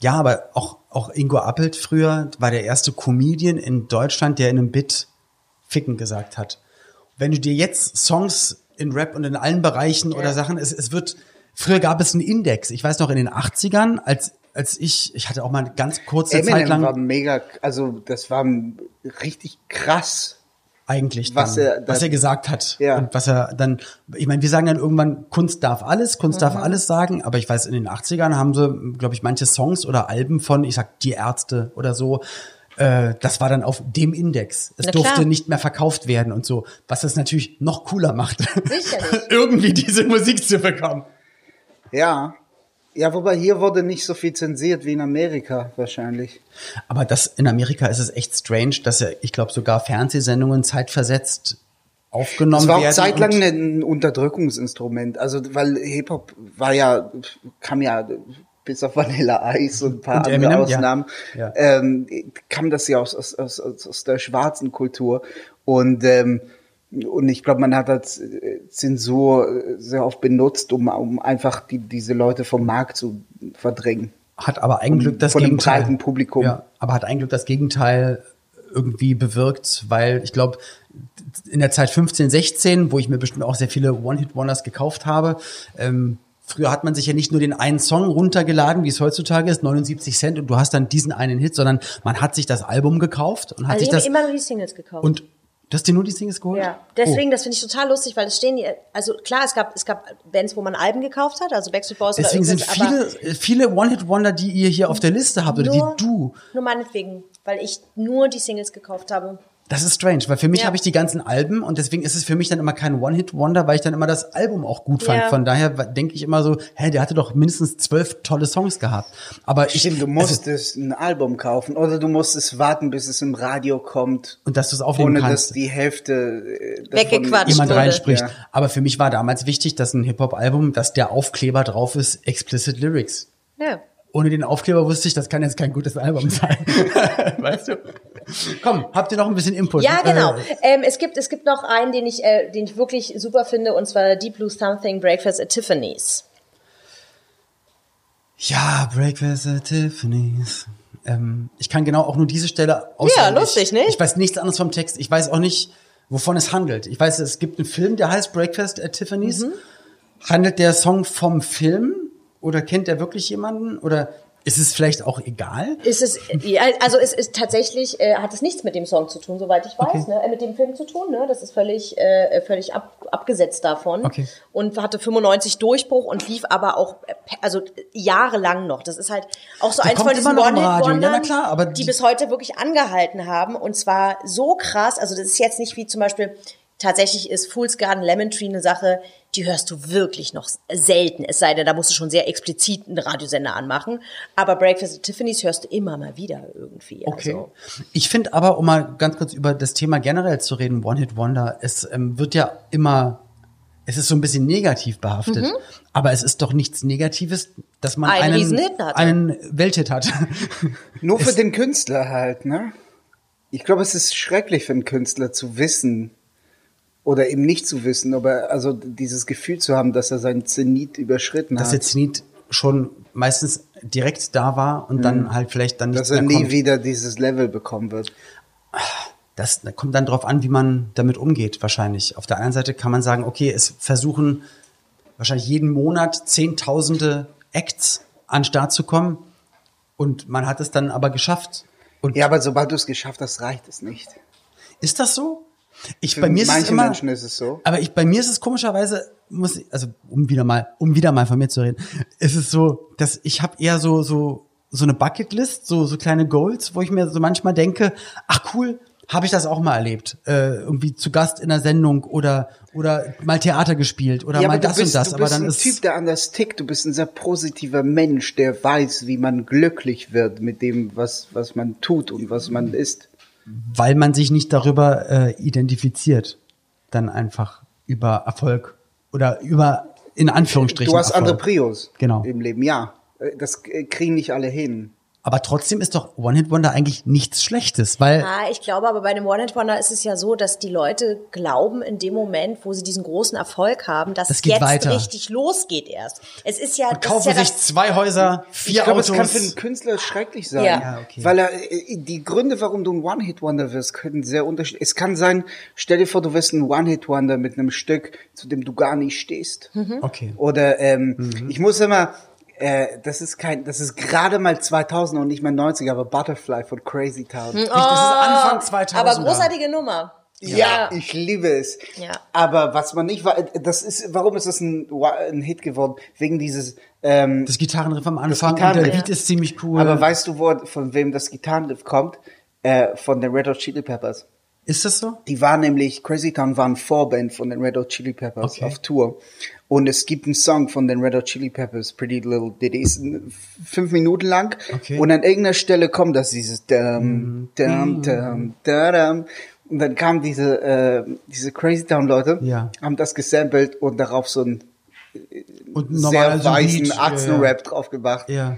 Ja, aber auch, auch Ingo Appelt früher war der erste Comedian in Deutschland, der in einem Bit Ficken gesagt hat. Wenn du dir jetzt Songs in Rap und in allen Bereichen oder Sachen, es, es wird, früher gab es einen Index. Ich weiß noch in den 80ern, als, als ich, ich hatte auch mal eine ganz kurze Zeit Eminem lang war mega, also das war richtig krass. Eigentlich Was dann, er- was er gesagt hat Ja. und was er dann ich meine wir sagen dann irgendwann Kunst darf alles Kunst Mhm. darf alles sagen aber ich weiß in den 80ern haben sie glaube ich manche Songs oder Alben von ich sag die Ärzte oder so äh, das war dann auf dem Index es Na durfte klar. nicht mehr verkauft werden und so was das natürlich noch cooler macht irgendwie diese Musik zu bekommen Ja. Ja, wobei hier wurde nicht so viel zensiert wie in Amerika wahrscheinlich. aber das in Amerika ist es echt strange dass ja ich glaube sogar Fernsehsendungen zeitversetzt aufgenommen Das war auch werden zeitlang ein Unterdrückungsinstrument. Also, weil Hip-Hop war ja, kam ja bis auf Vanilla Ice und ein paar Und andere Eminem, ja. Ausnahmen, Ja. Ähm, kam das ja aus, aus, aus, aus aus der schwarzen Kultur. Und, ähm, und ich glaube, man hat halt äh, Zensur äh, sehr oft benutzt, um, um einfach die, diese Leute vom Markt zu verdrängen. hat aber eigentlich das von dem Gegenteil. breiten Publikum. Ja, aber hat eigentlich das Gegenteil irgendwie bewirkt, weil ich glaube, in der Zeit 15, 16, wo ich mir bestimmt auch sehr viele One-Hit-Wonders gekauft habe, ähm, Früher hat man sich ja nicht nur den einen Song runtergeladen, wie es heutzutage ist, 79 Cent und du hast dann diesen einen Hit, sondern man hat sich das Album gekauft und hat Also sich ich habe das immer nur die Singles gekauft. und du hast dir nur die Singles geholt? Ja, deswegen, Oh. das finde ich total lustig, weil es stehen die, also klar, es gab, es gab Bands, wo man Alben gekauft hat, also Backstreet Boys Deswegen oder sind irgendwas, viele, viele One-Hit-Wonder, die ihr hier auf der Liste habt oder nur, die du. Nur meinetwegen, weil ich nur die Singles gekauft habe. Das ist strange, weil für mich Ja. habe ich die ganzen Alben und deswegen ist es für mich dann immer kein One-Hit-Wonder, weil ich dann immer das Album auch gut fand. Ja. Von daher denke ich immer so, hä, der hatte doch mindestens zwölf tolle Songs gehabt. Aber ich, Stimmt, du also, musstest ein Album kaufen oder du musstest warten, bis es im Radio kommt, und dass du es aufnehmen ohne kannst. dass die Hälfte äh, Weggequatscht jemand wurde. reinspricht. Ja. Aber für mich war damals wichtig, dass ein Hip-Hop-Album, dass der Aufkleber drauf ist, explicit Lyrics. Ja. Ohne den Aufkleber wusste ich, das kann jetzt kein gutes Album sein. weißt du? Komm, habt ihr noch ein bisschen Input? Ja, genau. Äh, Ähm, es gibt es gibt noch einen, den ich äh, den ich wirklich super finde, und zwar Deep Blue Something Breakfast at Tiffany's. ja, Breakfast at Tiffany's. Ähm, ich kann genau auch nur diese Stelle auswendig. lustig, nicht? Ich weiß nichts anderes vom Text. Ich weiß auch nicht, wovon es handelt. Ich weiß, es gibt einen Film, der heißt Breakfast at Tiffany's. Mhm. Handelt der Song vom Film? Oder kennt er wirklich jemanden? Oder ist es vielleicht auch egal? Ist es, ja, also es ist tatsächlich, äh, hat es nichts mit dem Song zu tun, soweit ich weiß, Okay. ne? äh, mit dem Film zu tun, ne? Das ist völlig, äh, völlig ab, abgesetzt davon. Okay. Und hatte 95 Durchbruch und lief aber auch, äh, also jahrelang noch. Das ist halt auch so Der eins von diesen. Ja, One-Hit-Wondern, na klar, aber die die- bis heute wirklich angehalten haben. Und zwar so krass, also das ist jetzt nicht wie zum Beispiel, tatsächlich ist Fool's Garden Lemon Tree eine Sache, die hörst du wirklich noch selten. Es sei denn, da musst du schon sehr explizit einen Radiosender anmachen. Aber Breakfast at Tiffany's hörst du immer mal wieder irgendwie. Okay. Also. Ich finde aber, um mal ganz kurz über das Thema generell zu reden, One-Hit-Wonder, es ähm, wird ja immer, es ist so ein bisschen negativ behaftet. Aber es ist doch nichts Negatives, dass man Mhm. Einen einen, Welthit hat. Nur für den Künstler halt, ne? Ich glaube, es ist schrecklich für einen Künstler zu wissen oder eben nicht zu wissen, aber also dieses Gefühl zu haben, dass er seinen Zenit überschritten dass hat. jetzt Zenit schon meistens direkt da war und dann halt vielleicht dann nicht Mhm. dass er nie kommt. wieder dieses Level bekommen wird. Das kommt dann drauf an, wie man damit umgeht, wahrscheinlich. Auf der einen Seite kann man sagen, okay, es versuchen wahrscheinlich jeden Monat Zehntausende Acts an den Start zu kommen und man hat es dann aber geschafft. Und Ja, aber sobald du es geschafft hast, reicht es nicht. ist das so? Ich, Für bei mir ist es immer, Menschen ist es so. aber ich, bei mir ist es komischerweise, muss ich, also um wieder mal, um wieder mal von mir zu reden, ist es so, dass ich habe eher so so so eine Bucketlist, so so kleine Goals, wo ich mir so manchmal denke, ach cool, habe ich das auch mal erlebt, äh, irgendwie zu Gast in einer Sendung oder oder mal Theater gespielt oder ja, mal das du bist, und das, du aber bist dann ein ist Typ, der anders tickt. Du bist ein sehr positiver Mensch, der weiß, wie man glücklich wird mit dem, was, was man tut und was man ist. Weil man sich nicht darüber äh, identifiziert, dann einfach über Erfolg oder über in Anführungsstrichen Du hast andere Erfolg. Prios Genau. im Leben, ja. Äh, Das äh, kriegen nicht alle hin. Aber trotzdem ist doch One Hit Wonder eigentlich nichts Schlechtes, weil Ah, ich glaube aber bei dem One-Hit-Wonder ist es ja so, dass die Leute glauben in dem Moment, wo sie diesen großen Erfolg haben, dass Das jetzt weiter. richtig losgeht erst. Es ist ja, das ist kaufen ja sich das, zwei Häuser, vier ich glaube, Autos. es kann für einen Künstler schrecklich sein. Ja. Ja, okay. Weil er, äh, die Gründe, warum du ein One-Hit-Wonder wirst, können sehr unterschiedlich. Es kann sein, stell dir vor, du wirst ein One-Hit-Wonder mit einem Stück, zu dem du gar nicht stehst. okay. Oder ähm, ich muss immer, äh, das ist kein, das ist gerade mal 2000 und nicht mehr 90, aber Butterfly von Crazy Town. Richtig, das ist Anfang 2000. Oh, aber großartige Nummer. Ja, ich liebe es. Ja. Aber was man nicht war, das ist, warum ist das ein, ein Hit geworden? Wegen dieses, ähm, Das Gitarrenriff am Anfang und Gitarrenriff. der Beat ist ziemlich cool. aber weißt du, wo, von wem das Gitarrenriff kommt? Äh, von den Red Hot Chili Peppers. Ist das so? Die war nämlich, Crazy Town war ein Vorband von den Red Hot Chili Peppers Okay. auf Tour. Und es gibt einen Song von den Red Hot Chili Peppers, Pretty Little Ditty, ist fünf Minuten lang. Okay. Und an irgendeiner Stelle kommt das dieses dum, dum, dum, dum. Und dann kamen diese, äh, diese Crazy Town Leute, Ja. haben das gesampelt und darauf so einen Und ein sehr weißen Beat, Achsenrap drauf gemacht. Ja.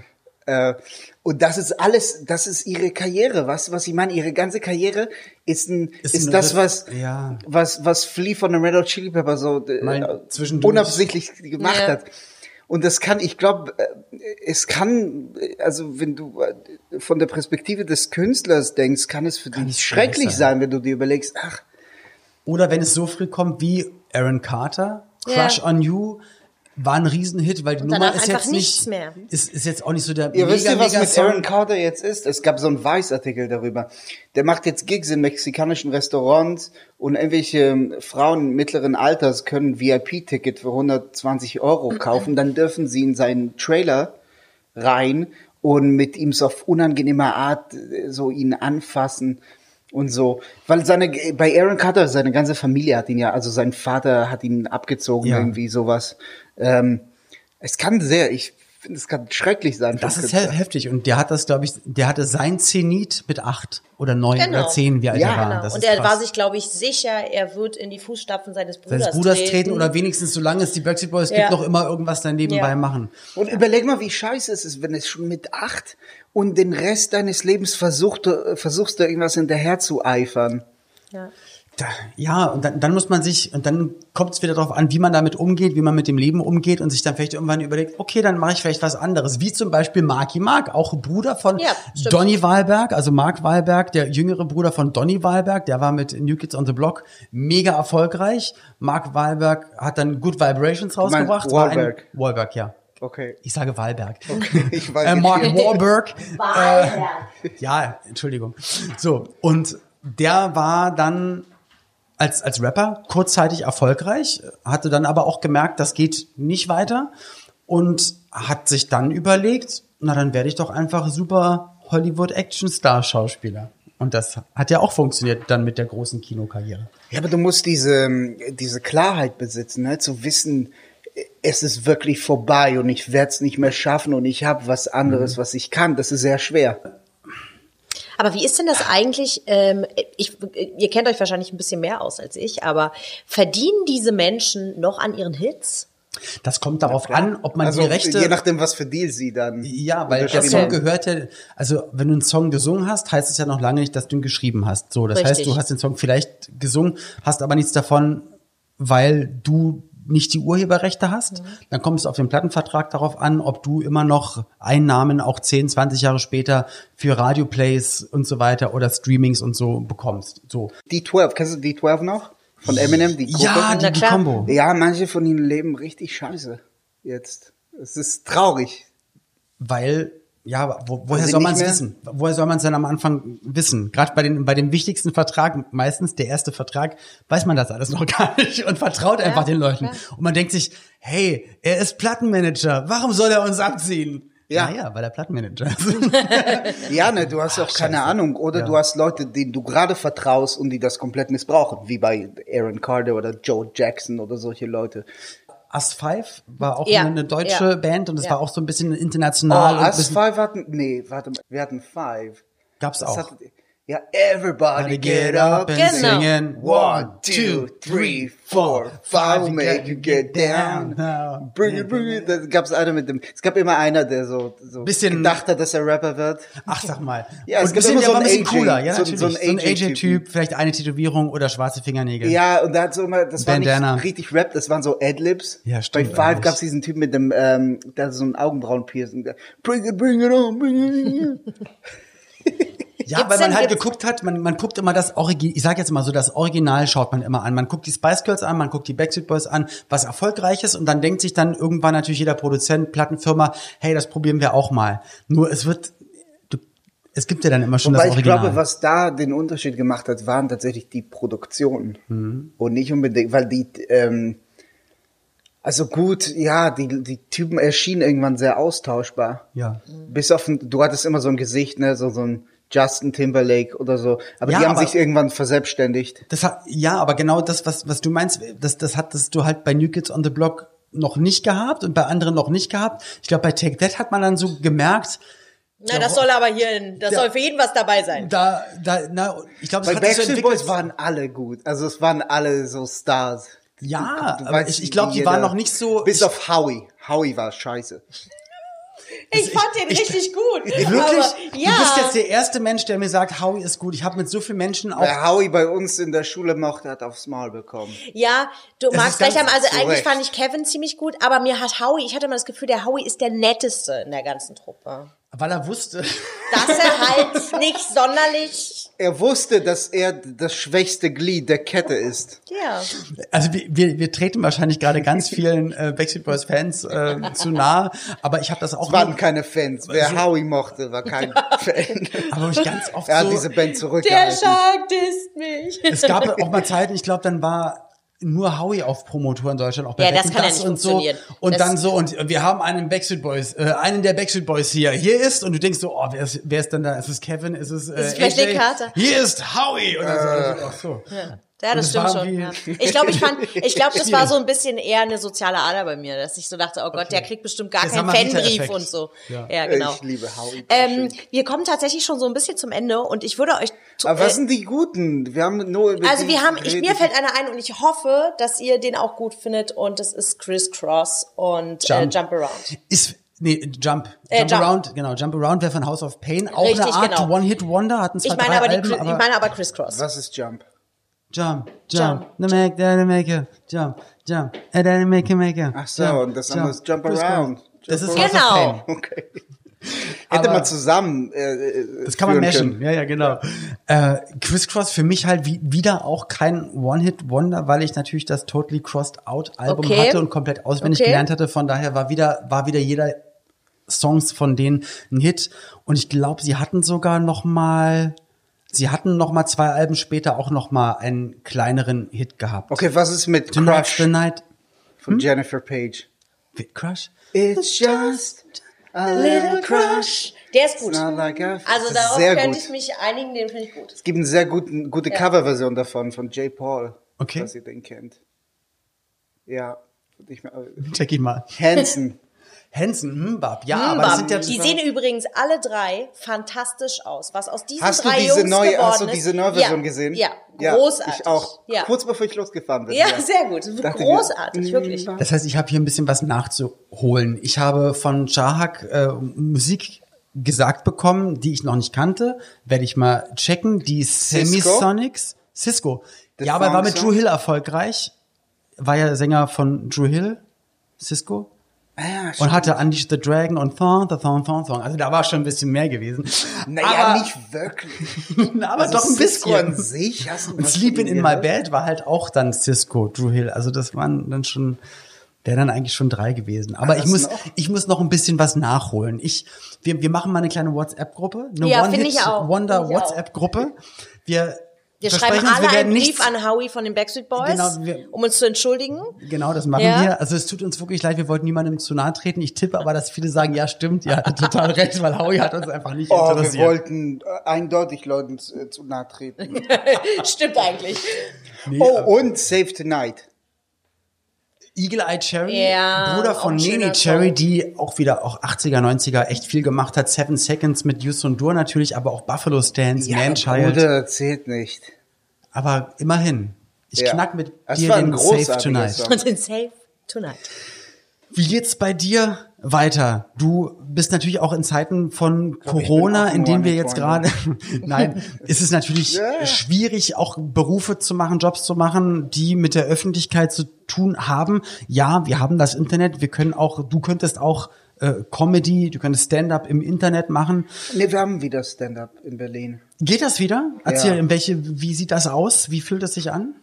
Äh, und das ist alles, das ist ihre Karriere. Du, was ich meine? Ihre ganze Karriere ist ein, Ist ist, ein das, was, ja. was, was Flea von den Red Hot Chili Peppers so äh, unabsichtlich gemacht Ja. hat. Und das kann, ich glaube, äh, es kann, also wenn du äh, von der Perspektive des Künstlers denkst, kann es für Kann dich schrecklich sein. sein. wenn du dir überlegst, ach, Oder wenn es so früh kommt wie Aaron Carter, Crush Ja. on You, war ein Riesenhit, weil die Nummer ist einfach jetzt nichts nicht, mehr. Ist, ist jetzt auch nicht so der Ihr mega, wisst ihr, was mit Song. Aaron Carter jetzt ist? Es gab so einen Vice-Artikel darüber. Der macht jetzt Gigs in mexikanischen Restaurants und irgendwelche ähm, Frauen mittleren Alters können VIP-Ticket für 120 Euro kaufen. Dann dürfen sie in seinen Trailer rein und mit ihm so auf unangenehme Art äh, so ihn anfassen und so. Weil seine, bei Aaron Carter, seine ganze Familie hat ihn ja, also sein Vater hat ihn abgezogen, Ja. irgendwie sowas. Ähm, es kann sehr, ich finde, es kann schrecklich sein. Das ist Künstler. he- heftig und der hat das, glaube ich, der hatte sein Zenit mit acht oder neun Genau. oder zehn, wie alt Ja, er war. Genau. Das Und er krass. war sich, glaube ich, sicher, er wird in die Fußstapfen seines Bruders, seines Bruders treten. oder wenigstens solange es die Backstreet Boys gibt, Ja. noch immer irgendwas dann nebenbei Ja. machen. Und überleg mal, wie scheiße es ist, wenn es schon mit acht und den Rest deines Lebens versucht, versuchst du irgendwas hinterher zu eifern. Ja. Da, ja, und dann, dann muss man sich, und dann kommt es wieder darauf an, wie man damit umgeht, wie man mit dem Leben umgeht und sich dann vielleicht irgendwann überlegt, okay, dann mache ich vielleicht was anderes. Wie zum Beispiel Marky Mark, auch Bruder von Ja, stimmt. Donny Wahlberg, also Mark Wahlberg, der jüngere Bruder von Donny Wahlberg, der war mit New Kids on the Block mega erfolgreich. Mark Wahlberg hat dann Good Vibrations rausgebracht. Wahlberg? Wahlberg, ja. Okay. Ich sage Wahlberg. Ich weiß Äh, nicht. Mark Wahlberg. Äh, ja, Entschuldigung. So, und der war dann als, als Rapper kurzzeitig erfolgreich, hatte dann aber auch gemerkt, das geht nicht weiter und hat sich dann überlegt, na dann werde ich doch einfach super Hollywood-Action-Star-Schauspieler. Und das hat ja auch funktioniert dann mit der großen Kinokarriere. Ja, aber du musst diese, diese Klarheit besitzen, ne? zu wissen, es ist wirklich vorbei und ich werde es nicht mehr schaffen und ich habe was anderes, was ich kann. Das ist sehr schwer. Aber wie ist denn das eigentlich? Ähm, ich, ihr kennt euch wahrscheinlich ein bisschen mehr aus als ich, aber verdienen diese Menschen noch an ihren Hits? Das kommt darauf an, ob man Also die Rechte... je nachdem, was für Deal sie dann. Ja, weil der Song gehört ja, also wenn du einen Song gesungen hast, heißt es ja noch lange nicht, dass du ihn geschrieben hast. So, das heißt, Richtig. du hast den Song vielleicht gesungen, hast aber nichts davon, weil du nicht die Urheberrechte hast. Dann kommt es auf den Plattenvertrag darauf an, ob du immer noch Einnahmen auch 10, 20 Jahre später für Radioplays und so weiter oder Streamings und so bekommst. So. D12, kennst du D12 noch? Von Eminem, die Gruppe? Ja, die, die. Combo. Ja, manche von ihnen leben richtig scheiße jetzt. Es ist traurig. Weil, ja, wo, woher soll man es wissen? Woher soll man es denn am Anfang wissen? Gerade bei, den, bei dem wichtigsten Vertrag, meistens der erste Vertrag, weiß man das alles noch gar nicht und vertraut einfach den Leuten. Und man denkt sich, hey, er ist Plattenmanager, warum soll er uns abziehen? Ja. Naja, weil er Plattenmanager ist. Ja, ne, du hast auch keine scheiße. Ahnung. Oder Ja. du hast Leute, denen du gerade vertraust und die das komplett missbrauchen. Wie bei Aaron Carter oder Joe Jackson oder solche Leute. Us Five war auch Ja, eine, deutsche ja. Band und es Ja. war auch so ein bisschen Oh, international. ein Us Five hatten, nee, warte mal, wir hatten Five. Gab's Das auch. Hatte, ja, everybody get up and Genau. singen. One, two, three, four, five, will make you get down. Bring it, bring it. Da gab's einer mit dem, es gab immer einer, der so, so Bisschen- gedacht hat, dass er Rapper wird. Ach, sag mal. Ja, es und gibt bisschen, immer so war ein einen bisschen cooler, ja, so- so So ein AJ-Typ. AJ-Typ, vielleicht eine Tätowierung oder schwarze Fingernägel. Ja, und da hat so immer, das war Bandana. nicht richtig Rap, das waren so Adlibs. Ja, stimmt Bei Five eigentlich. gab's diesen Typ mit dem, ähm, der hat so ein Augenbrauenpiercing. Bring it, bring it on, bring it on. Ja, Gibt's weil man denn- halt geguckt hat, man, man guckt immer das Original, ich sag jetzt mal so, das Original schaut man immer an. Man guckt die Spice Girls an, man guckt die Backstreet Boys an, was erfolgreich ist und dann denkt sich dann irgendwann natürlich jeder Produzent, Plattenfirma, hey, das probieren wir auch mal. Nur es wird, du, es gibt ja dann immer schon Wobei das ich Original. glaube, was da den Unterschied gemacht hat, waren tatsächlich die Produktionen. Mhm. Und nicht unbedingt, weil die, ähm, also gut, ja, die, die Typen erschienen irgendwann sehr austauschbar. ja. Bis auf, du hattest immer so ein Gesicht, ne, so, so ein Justin Timberlake oder so. Aber Ja, die haben aber- sich irgendwann verselbstständigt. Das hat, ja, aber genau das, was, was du meinst, das, das hattest du halt bei New Kids on the Block noch nicht gehabt und bei anderen noch nicht gehabt. Ich glaube, bei Take That hat man dann so gemerkt, Na, das soll aber hier, das Ja. soll für jeden was dabei sein. da, da, na, ich glaube, Bei es hat so Backstreet entwickelt. Boys waren alle gut. Also es waren alle so Stars. Ja, Du aber weißt, ich, ich glaube, die waren noch nicht so. Bis ich, auf Howie. Howie war scheiße. Ich fand den ich- richtig gut. Wirklich? Aber, ja. Du bist jetzt der erste Mensch, der mir sagt, Howie ist gut. Ich habe mit so vielen Menschen auch Wer Howie bei uns in der Schule mochte, hat aufs Maul bekommen. Ja, du Es magst recht haben. Also eigentlich Recht. fand ich Kevin ziemlich gut, aber mir hat Howie, ich hatte immer das Gefühl, der Howie ist der netteste in der ganzen Truppe. Weil er wusste, Dass er halt nicht sonderlich, Er wusste, dass er das schwächste Glied der Kette ist. ja. also wir, wir, wir treten wahrscheinlich gerade ganz vielen äh, Backstreet Boys Fans äh, zu nahe, aber ich habe das auch Es waren nur- keine Fans. Wer Howie mochte, war kein Fan. aber ich ganz oft Er hat so, diese Band Der zurückgehalten. Shark disst mich. es gab auch mal Zeiten, ich glaube, dann war nur Howie auf Promotour in Deutschland, auch bei Ja, das kann ja nicht und so. Und Das- dann so, und wir haben einen Backstreet Boys, äh, einen der Backstreet Boys hier. Hier ist, und du denkst so, oh, wer ist, wer ist denn da? Ist es Kevin? Ist es, äh, Ist es AJ? Carter? Hier ist Howie! Und dann so, ach so. Ja, Und das es stimmt schon. Ja. Ich glaube, ich fand, ich glaube, das war so ein bisschen eher eine soziale Ader bei mir, dass ich so dachte, oh Gott, der kriegt bestimmt gar keinen. Fanbrief und so. Ja. Ja, genau. Ich liebe Howie. Ähm, wir kommen tatsächlich schon so ein bisschen zum Ende und ich würde euch zu, Aber was äh, sind die Guten? Wir haben nur über also die wir haben, ich, mir fällt einer ein und ich hoffe, dass ihr den auch gut findet und das ist Chris Cross und äh, Jump. Jump Around. Ist, nee, Jump. Äh, Jump, Jump. Around, genau. Jump Around wäre von House of Pain. Auch Richtig, eine Art genau. One-Hit-Wonder, hatten zwar Ich meine drei aber, die, Alben, Chris- aber ich meine aber Chris Cross. Was ist Jump? Jump, jump, the make, the make it, jump, jump, and then make it, make it. Ach so, jump, und das andere ist Jump Around. Cross. Das ist Jump Genau. Okay. Hätte man zusammen. Äh, äh, Das kann man können. Ja, ja, genau. Äh, Chris Cross für mich halt wie, wieder auch kein One-Hit-Wonder, weil ich natürlich das Totally Crossed Out Album Okay. hatte und komplett auswendig Okay. gelernt hatte. Von daher war wieder, war wieder jeder Songs von denen ein Hit. Und ich glaube, sie hatten sogar noch mal, sie hatten noch mal zwei Alben später auch noch mal einen kleineren Hit gehabt. Okay, was ist mit Tonight's Crush the Night. von Jennifer Page? Crush? It's just a little crush. Der ist gut. Like Also darauf könnte gut. ich mich einigen, den finde ich gut. Es gibt eine sehr guten, gute Coverversion davon von J. Paul. Okay. Falls ihr den kennt. Ja. Ich, Check ihn mal. Hanson. Hansen, Mbab. Ja, Hm, aber das sind ja die sehen übrigens alle drei fantastisch aus. Was aus diesen Hast du drei diese Jungs neue, geworden hast du ist. diese neue Version ja, gesehen? Ja, großartig. Ich auch. Ja, Kurz bevor ich losgefahren bin. ja sehr gut. Dachte Großartig, mir, wirklich. mm, Das heißt, ich habe hier ein bisschen was nachzuholen. Ich habe von Jahak äh, Musik gesagt bekommen, die ich noch nicht kannte. Werde ich mal checken. Die Semisonics. Cisco. The ja, aber er war mit Drew? Hill erfolgreich. War ja Sänger von Drew Hill. Cisco. Ah, ja, Und hatte Unleash the Dragon und Thorn, the Thorn, Thorn, Thorn. Also da war schon ein bisschen mehr gewesen. Naja, aber, nicht wirklich. aber Also doch ein Cisco bisschen. an sich Und Sleeping in My? Bed war halt auch dann Cisco, Drew Hill. Also das waren dann schon, wäre dann eigentlich schon drei gewesen. Aber ich was muss, noch? ich muss noch ein bisschen was nachholen. Ich, wir, wir machen mal eine kleine WhatsApp-Gruppe, eine Ja, finde ich auch. Wonder Finde ich auch. WhatsApp-Gruppe. Wir, Wir schreiben alle wir einen Brief an Howie von den Backstreet Boys, Genau, wir- um uns zu entschuldigen. Genau, das machen Ja. wir. Also es tut uns wirklich leid, wir wollten niemandem zu nahe treten. Ich tippe aber, dass viele sagen, ja stimmt, ja, total recht, weil Howie hat uns einfach nicht Oh, wir interessiert. wollten äh, eindeutig Leuten zu, äh, zu nahe treten. Stimmt eigentlich. oh, und Save Tonight. Eagle Eye Cherry, Ja, Bruder von Nene Cherry, Song. die auch wieder auch 80er, 90er echt viel gemacht hat. Seven Seconds mit Yus und Dur natürlich, aber auch Buffalo Stance, Manchild. Bruder, zählt nicht. Aber immerhin. Ich Ja. knack mit Das dir den Safe Tonight. Song. Und den Safe Tonight. Wie geht's bei dir weiter? Du bist natürlich auch in Zeiten von glaub, Corona, in denen wir jetzt gerade, nein, ist es natürlich Ja. schwierig, auch Berufe zu machen, Jobs zu machen, die mit der Öffentlichkeit zu tun haben. Ja, wir haben das Internet, wir können auch, du könntest auch äh, Comedy, du könntest Stand-up im Internet machen. Ne, wir haben wieder Stand-up in Berlin. Geht das wieder? Erzähl, Ja. in welche, wie sieht das aus? Wie fühlt es sich an?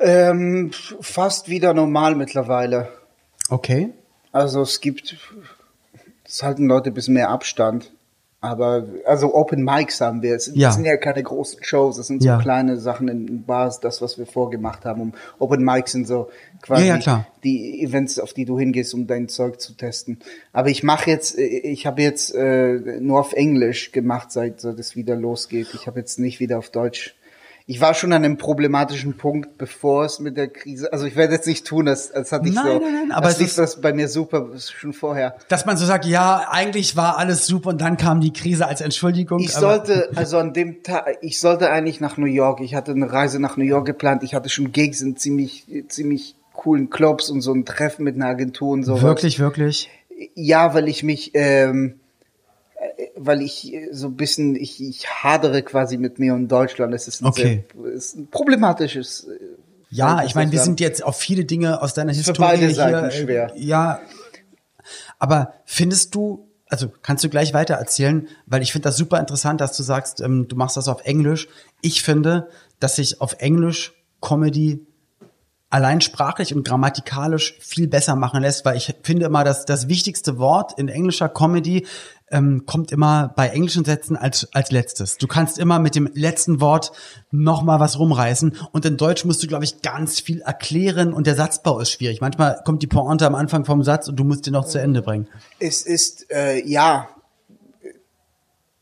Ähm, fast wieder normal mittlerweile. Okay. Also es gibt, es halten Leute ein bisschen mehr Abstand. Aber, also Open Mics haben wir. Es sind, Ja. sind ja keine großen Shows, es sind so Ja. kleine Sachen in Bars, das, was wir vorgemacht haben. Um, Open Mics sind so quasi Ja, die Events, auf die du hingehst, um dein Zeug zu testen. Aber ich mache jetzt, ich habe jetzt äh, nur auf Englisch gemacht, seit, seit es wieder losgeht. Ich habe jetzt nicht wieder auf Deutsch. Ich war schon an einem problematischen Punkt, bevor es mit der Krise, also ich werde jetzt nicht tun, das, das hatte ich Nein, so, nein, nein, aber das es lief ist- das bei mir super, schon vorher. Dass man so sagt, ja, eigentlich war alles super und dann kam die Krise als Entschuldigung. Ich sollte, also an dem Tag, ich sollte eigentlich nach New York. Ich hatte eine Reise nach New York geplant. Ich hatte schon Gigs in ziemlich, ziemlich coolen Clubs und so ein Treffen mit einer Agentur und so. Wirklich, wirklich. Ja, weil ich mich, ähm, weil ich äh, so ein bisschen, ich, ich hadere quasi mit mir und Deutschland. Es ist ein, Okay. sehr, ist ein problematisches. äh, Ja, ich meine, wir sind jetzt auf viele Dinge aus deiner Für Historie beide hier. Seiten äh, schwer. Ja, aber findest du, also kannst du gleich weiter erzählen, weil ich finde das super interessant, dass du sagst, ähm, du machst das auf Englisch. Ich finde, dass sich auf Englisch Comedy allein sprachlich und grammatikalisch viel besser machen lässt, weil ich finde immer, dass das wichtigste Wort in englischer Comedy ähm, kommt immer bei englischen Sätzen als, als letztes. Du kannst immer mit dem letzten Wort noch mal was rumreißen und in Deutsch musst du, glaube ich, ganz viel erklären und der Satzbau ist schwierig. Manchmal kommt die Pointe am Anfang vom Satz und du musst den noch zu Ende bringen. Es ist, äh, ja,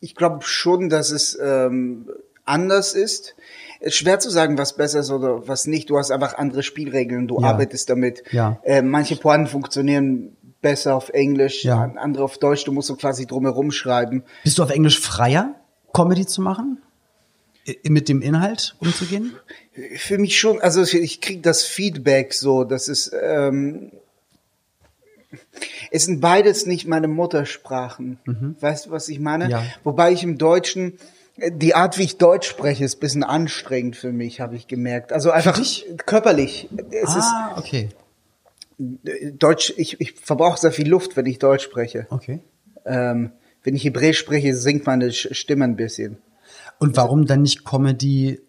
ich glaube schon, dass es ähm, anders ist. Es ist schwer zu sagen, was besser ist oder was nicht. Du hast einfach andere Spielregeln, du Ja. arbeitest damit. Ja. Äh, manche Pointen funktionieren besser auf Englisch, Ja. an- andere auf Deutsch. Du musst so quasi drumherum schreiben. Bist du auf Englisch freier, Comedy zu machen? I- Mit dem Inhalt umzugehen? Für mich schon, also ich kriege das Feedback so, das ist, ähm, es sind beides nicht meine Muttersprachen. Weißt du, was ich meine? Mhm. Ja. Wobei ich im Deutschen, äh, die Art, wie ich Deutsch spreche, ist ein bisschen anstrengend für mich, habe ich gemerkt. Also einfach körperlich. Es ah, okay. ist äh, Deutsch, ich, ich verbrauche sehr viel Luft, wenn ich Deutsch spreche. Okay. Ähm, wenn ich Hebräisch spreche, sinkt meine Stimme ein bisschen. Und warum dann nicht Comedy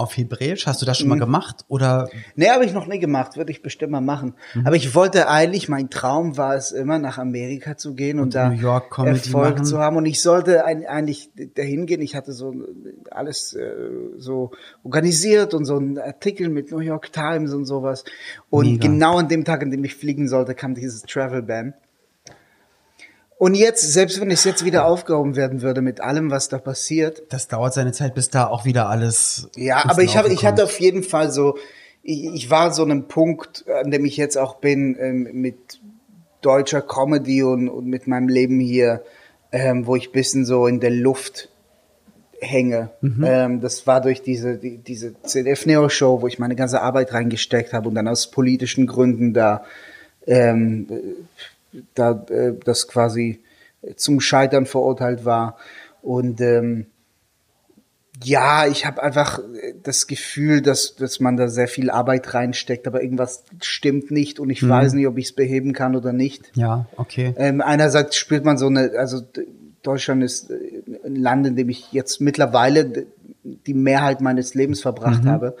auf Hebräisch? Hast du das schon Mhm. mal gemacht? Oder Nee, habe ich noch nie gemacht, würde ich bestimmt mal machen. Aber ich wollte eigentlich, mein Traum war es immer, nach Amerika zu gehen und, Und da New York Comedy Erfolg machen. zu haben. Und ich sollte eigentlich dahin gehen. Ich hatte so alles äh, so organisiert und so einen Artikel mit New York Times und sowas. Und Mega. genau an dem Tag, an dem ich fliegen sollte, kam dieses Travel Ban. Und jetzt, selbst wenn es jetzt wieder aufgehoben werden würde mit allem, was da passiert, das dauert seine Zeit, bis da auch wieder alles. ja, aber ich habe, ich hatte auf jeden Fall so, ich, ich war so einem Punkt, an dem ich jetzt auch bin ähm, mit deutscher Comedy und, und mit meinem Leben hier, ähm, wo ich bisschen so in der Luft hänge. Ähm, das war durch diese die, diese CDF Neo Show, wo ich meine ganze Arbeit reingesteckt habe und dann aus politischen Gründen da ähm, äh, da äh, das quasi zum Scheitern verurteilt war und ähm, ja, ich habe einfach äh, das Gefühl, dass, dass man da sehr viel Arbeit reinsteckt, aber irgendwas stimmt nicht und ich weiß nicht, ob ich es beheben kann oder nicht. Ja, okay. Ähm, einerseits spürt man so eine, also Deutschland ist äh, ein Land, in dem ich jetzt mittlerweile die Mehrheit meines Lebens verbracht habe.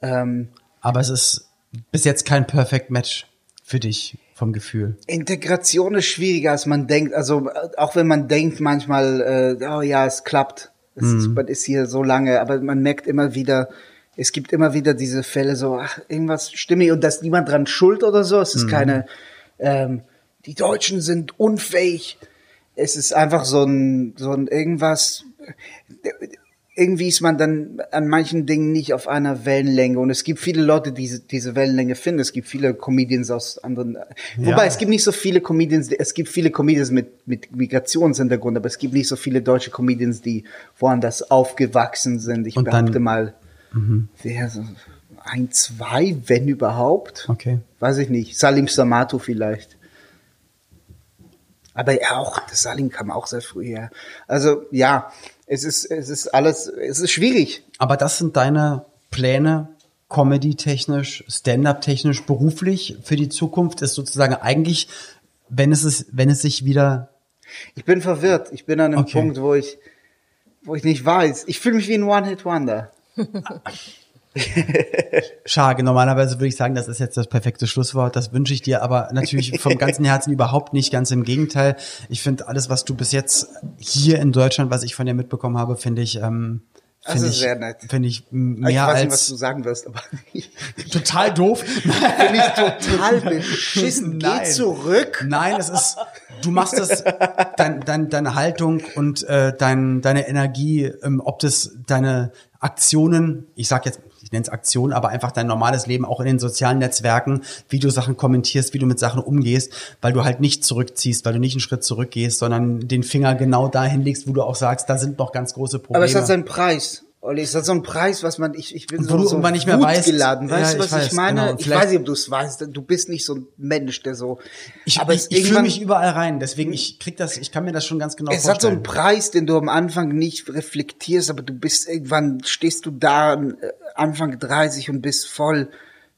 Ähm, Aber es ist bis jetzt kein Perfect Match für dich vom Gefühl. Integration ist schwieriger, als man denkt. Also äh, auch wenn man denkt manchmal, äh, oh ja, es klappt, es ist, man ist hier so lange, aber man merkt immer wieder, es gibt immer wieder diese Fälle so, ach, irgendwas stimmt nicht und da ist niemand dran schuld oder so. Es ist keine, ähm, die Deutschen sind unfähig. Es ist einfach so ein, so ein irgendwas, irgendwie ist man dann an manchen Dingen nicht auf einer Wellenlänge und es gibt viele Leute, die diese, diese Wellenlänge finden. Es gibt viele Comedians aus anderen, wobei es gibt nicht so viele Comedians, es gibt viele Comedians mit, mit Migrationshintergrund, aber es gibt nicht so viele deutsche Comedians, die woanders aufgewachsen sind. Ich Und dann- behaupte mal, wer so ein, zwei, wenn überhaupt. Okay. Weiß ich nicht. Salim Samatu vielleicht. Aber ja, auch, das Salim kam auch sehr früh her. Also, ja, es ist, es ist alles, es ist schwierig. Aber das sind deine Pläne, Comedy-technisch, Stand-up-technisch, beruflich für die Zukunft, ist sozusagen eigentlich, wenn es ist, wenn es sich wieder, Ich bin verwirrt. Ich bin an einem Okay. Punkt, wo ich, wo ich nicht weiß. Ich fühle mich wie ein One-Hit-Wonder. schade, normalerweise würde ich sagen, das ist jetzt das perfekte Schlusswort, das wünsche ich dir, aber natürlich vom ganzen Herzen überhaupt nicht, ganz im Gegenteil. Ich finde alles, was du bis jetzt hier in Deutschland, was ich von dir mitbekommen habe, finde ich, ähm, finde ist ich, sehr nett. finde ich ich mehr weiß nicht, was als du sagen wirst, aber ich total doof. bin ich total beschissen. Geh Nein. zurück. Nein, es ist, du machst das, dein, dein, deine Haltung und äh, dein, deine Energie, ähm, ob das deine Aktionen, ich sag jetzt, ich nenne es Aktionen, aber einfach dein normales Leben auch in den sozialen Netzwerken, wie du Sachen kommentierst, wie du mit Sachen umgehst, weil du halt nicht zurückziehst, weil du nicht einen Schritt zurückgehst, sondern den Finger genau dahin legst, wo du auch sagst, da sind noch ganz große Probleme. Aber es hat seinen Preis. Olli, ist das so ein Preis, was man, ich, ich bin so, so nicht mehr weißt. geladen. Weißt Ja, du, ich was ich, weiß, meine? genau. Ich weiß nicht, ob du es weißt. Du bist nicht so ein Mensch, der so. Ich, aber ich, es ich fühle mich überall rein, deswegen ich krieg das, ich kann mir das schon ganz genau Es hat so vorstellen. einen Preis, den du am Anfang nicht reflektierst, aber du bist irgendwann, stehst du da, äh, Anfang 30 und bist voll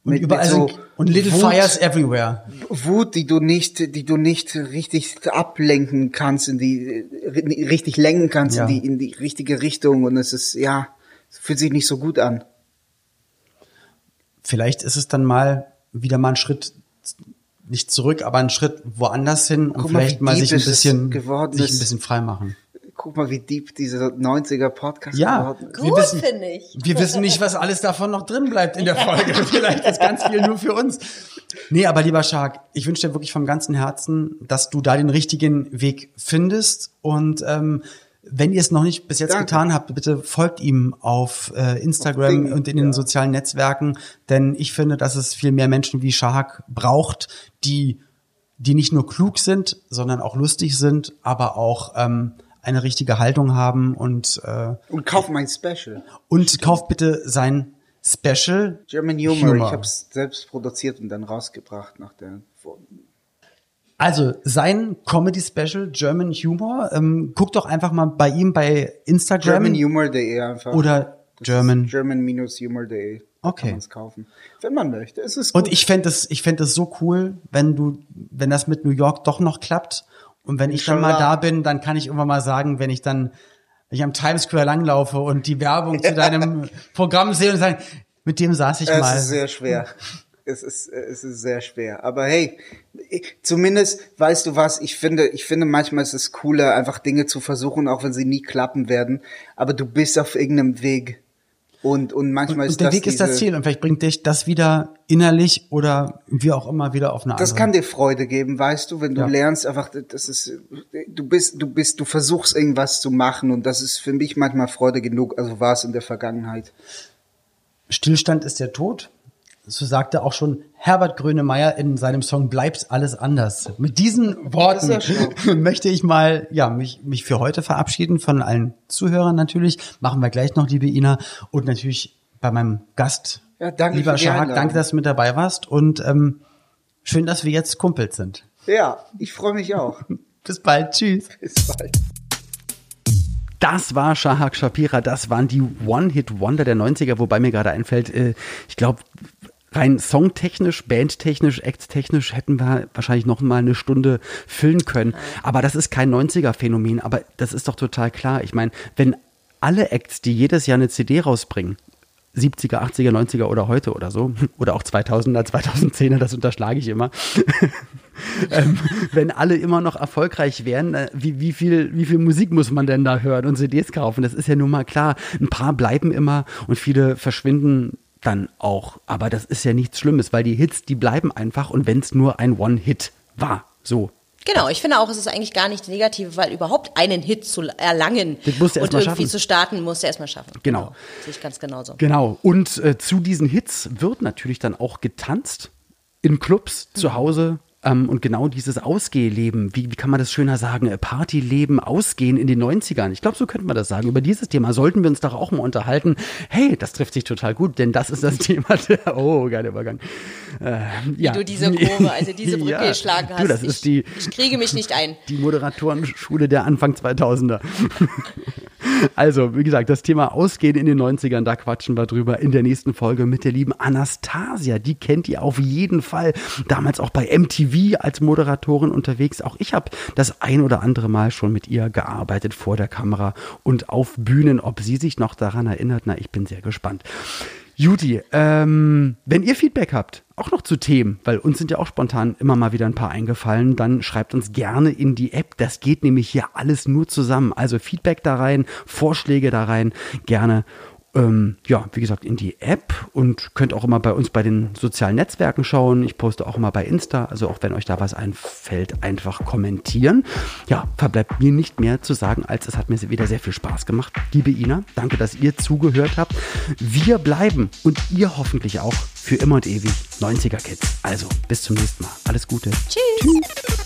und mit, überall mit so und little Wut, fires everywhere. Wut, die du nicht, die du nicht richtig ablenken kannst, in die, äh, richtig lenken kannst Ja. in die, in die richtige Richtung und es ist, ja, es fühlt sich nicht so gut an. Vielleicht ist es dann mal wieder mal ein Schritt nicht zurück, aber ein Schritt woanders hin und Guck mal, vielleicht mal deep sich ein es bisschen, geworden sich ein bisschen frei machen. Guck mal, wie deep dieser 90er Podcast Ja, geworden ist. wir Gut, wissen, finde ich. wir wissen nicht, was alles davon noch drin bleibt in der Folge. Vielleicht ist ganz viel nur für uns. Nee, aber lieber Shark, ich wünsche dir wirklich vom ganzen Herzen, dass du da den richtigen Weg findest und ähm, wenn ihr es noch nicht bis jetzt Danke. getan habt, bitte folgt ihm auf äh, Instagram Ding, und in den ja. sozialen Netzwerken, denn ich finde, dass es viel mehr Menschen wie Shark braucht, die die nicht nur klug sind, sondern auch lustig sind, aber auch ähm, eine richtige Haltung haben und äh, Und kauf mein Special. und kauft bitte sein Special German Humor. Ich habe es selbst produziert und dann rausgebracht nach der. Also sein Comedy Special German Humor. Ähm, guckt doch einfach mal bei ihm bei Instagram GermanHumor.de einfach. oder Das German. German-humor.de. Okay. Kann man es kaufen. Wenn man möchte. Es ist gut. Und ich fände es, ich fände es so cool, wenn du, wenn das mit New York doch noch klappt und wenn ich dann mal da bin, dann kann ich irgendwann mal sagen, wenn ich dann, wenn ich am Times Square langlaufe und die Werbung zu deinem Programm sehe und sagen, mit dem saß ich es mal. ist sehr schwer. es ist, es ist sehr schwer. Aber hey, ich- zumindest weißt du was, ich finde, ich finde manchmal ist es cooler, einfach Dinge zu versuchen, auch wenn sie nie klappen werden. Aber du bist auf irgendeinem Weg. Und, und manchmal und ist der das Weg ist das Ziel und vielleicht bringt dich das wieder innerlich oder wie auch immer wieder auf eine Das andere. kann dir Freude geben, weißt du, wenn du Ja. lernst, einfach, das ist, du bist, du bist, du versuchst irgendwas zu machen und das ist für mich manchmal Freude genug, also war es in der Vergangenheit. Stillstand ist der Tod. So sagte auch schon Herbert Grönemeyer in seinem Song Bleibt alles anders. Mit diesen Worten ja möchte ich mal, ja, mich, mich für heute verabschieden von allen Zuhörern natürlich. Machen wir gleich noch, liebe Ina. Und natürlich bei meinem Gast, Ja, danke lieber Shark, danke, dass du mit dabei warst. Und ähm, schön, dass wir jetzt Kumpels sind. Ja, ich freue mich auch. Bis bald. Tschüss. Bis bald. Das war Shahak Shapira, das waren die One-Hit-Wonder der 90er, wobei mir gerade einfällt, äh, ich glaube, rein songtechnisch, bandtechnisch, acttechnisch hätten wir wahrscheinlich noch mal eine Stunde füllen können. Aber das ist kein 90er-Phänomen, aber das ist doch total klar. Ich meine, wenn alle Acts, die jedes Jahr eine CD rausbringen, 70er, 80er, 90er oder heute oder so, oder auch 2000er, 2010er, das unterschlage ich immer. ähm, wenn alle immer noch erfolgreich wären, äh, wie, wie, viel, wie viel Musik muss man denn da hören und CDs kaufen? Das ist ja nun mal klar. Ein paar bleiben immer und viele verschwinden dann auch. Aber das ist ja nichts Schlimmes, weil die Hits, die bleiben einfach und wenn es nur ein One-Hit war, so. Genau, ich finde auch, es ist eigentlich gar nicht negativ, weil überhaupt einen Hit zu erlangen Das musst du erst und irgendwie schaffen. zu starten, musst du erstmal schaffen. Genau. Sehe ich ganz genauso. Genau. Und äh, zu diesen Hits wird natürlich dann auch getanzt in Clubs zu Hause. Ähm, und genau dieses Ausgehleben, wie, wie kann man das schöner sagen, Äh, Partyleben, Ausgehen in den 90ern. Ich glaube, so könnte man das sagen. Über dieses Thema sollten wir uns doch auch mal unterhalten. Hey, das trifft sich total gut, denn das ist das Thema der, oh, geiler Übergang. Äh, ja. Wie du diese Kurve, also diese Brücke Ja. geschlagen hast. Du, das ich, ist die, ich kriege mich nicht ein. die Moderatorenschule der Anfang 2000er. Also, wie gesagt, das Thema Ausgehen in den 90ern, da quatschen wir drüber in der nächsten Folge mit der lieben Anastasia. Die kennt ihr auf jeden Fall. Damals auch bei MTV als Moderatorin unterwegs. Auch ich habe das ein oder andere Mal schon mit ihr gearbeitet vor der Kamera und auf Bühnen. Ob sie sich noch daran erinnert, na, ich bin sehr gespannt. Juti, ähm, wenn ihr Feedback habt, auch noch zu Themen, weil uns sind ja auch spontan immer mal wieder ein paar eingefallen, dann schreibt uns gerne in die App. Das geht nämlich hier alles nur zusammen. Also Feedback da rein, Vorschläge da rein, gerne. Ähm, ja, wie gesagt, in die App und könnt auch immer bei uns bei den sozialen Netzwerken schauen. Ich poste auch immer bei Insta, also auch wenn euch da was einfällt, einfach kommentieren. Ja, verbleibt mir nicht mehr zu sagen, als es hat mir wieder sehr viel Spaß gemacht. Liebe Ina, danke, dass ihr zugehört habt. Wir bleiben und ihr hoffentlich auch für immer und ewig 90er Kids. Also bis zum nächsten Mal. Alles Gute. Tschüss.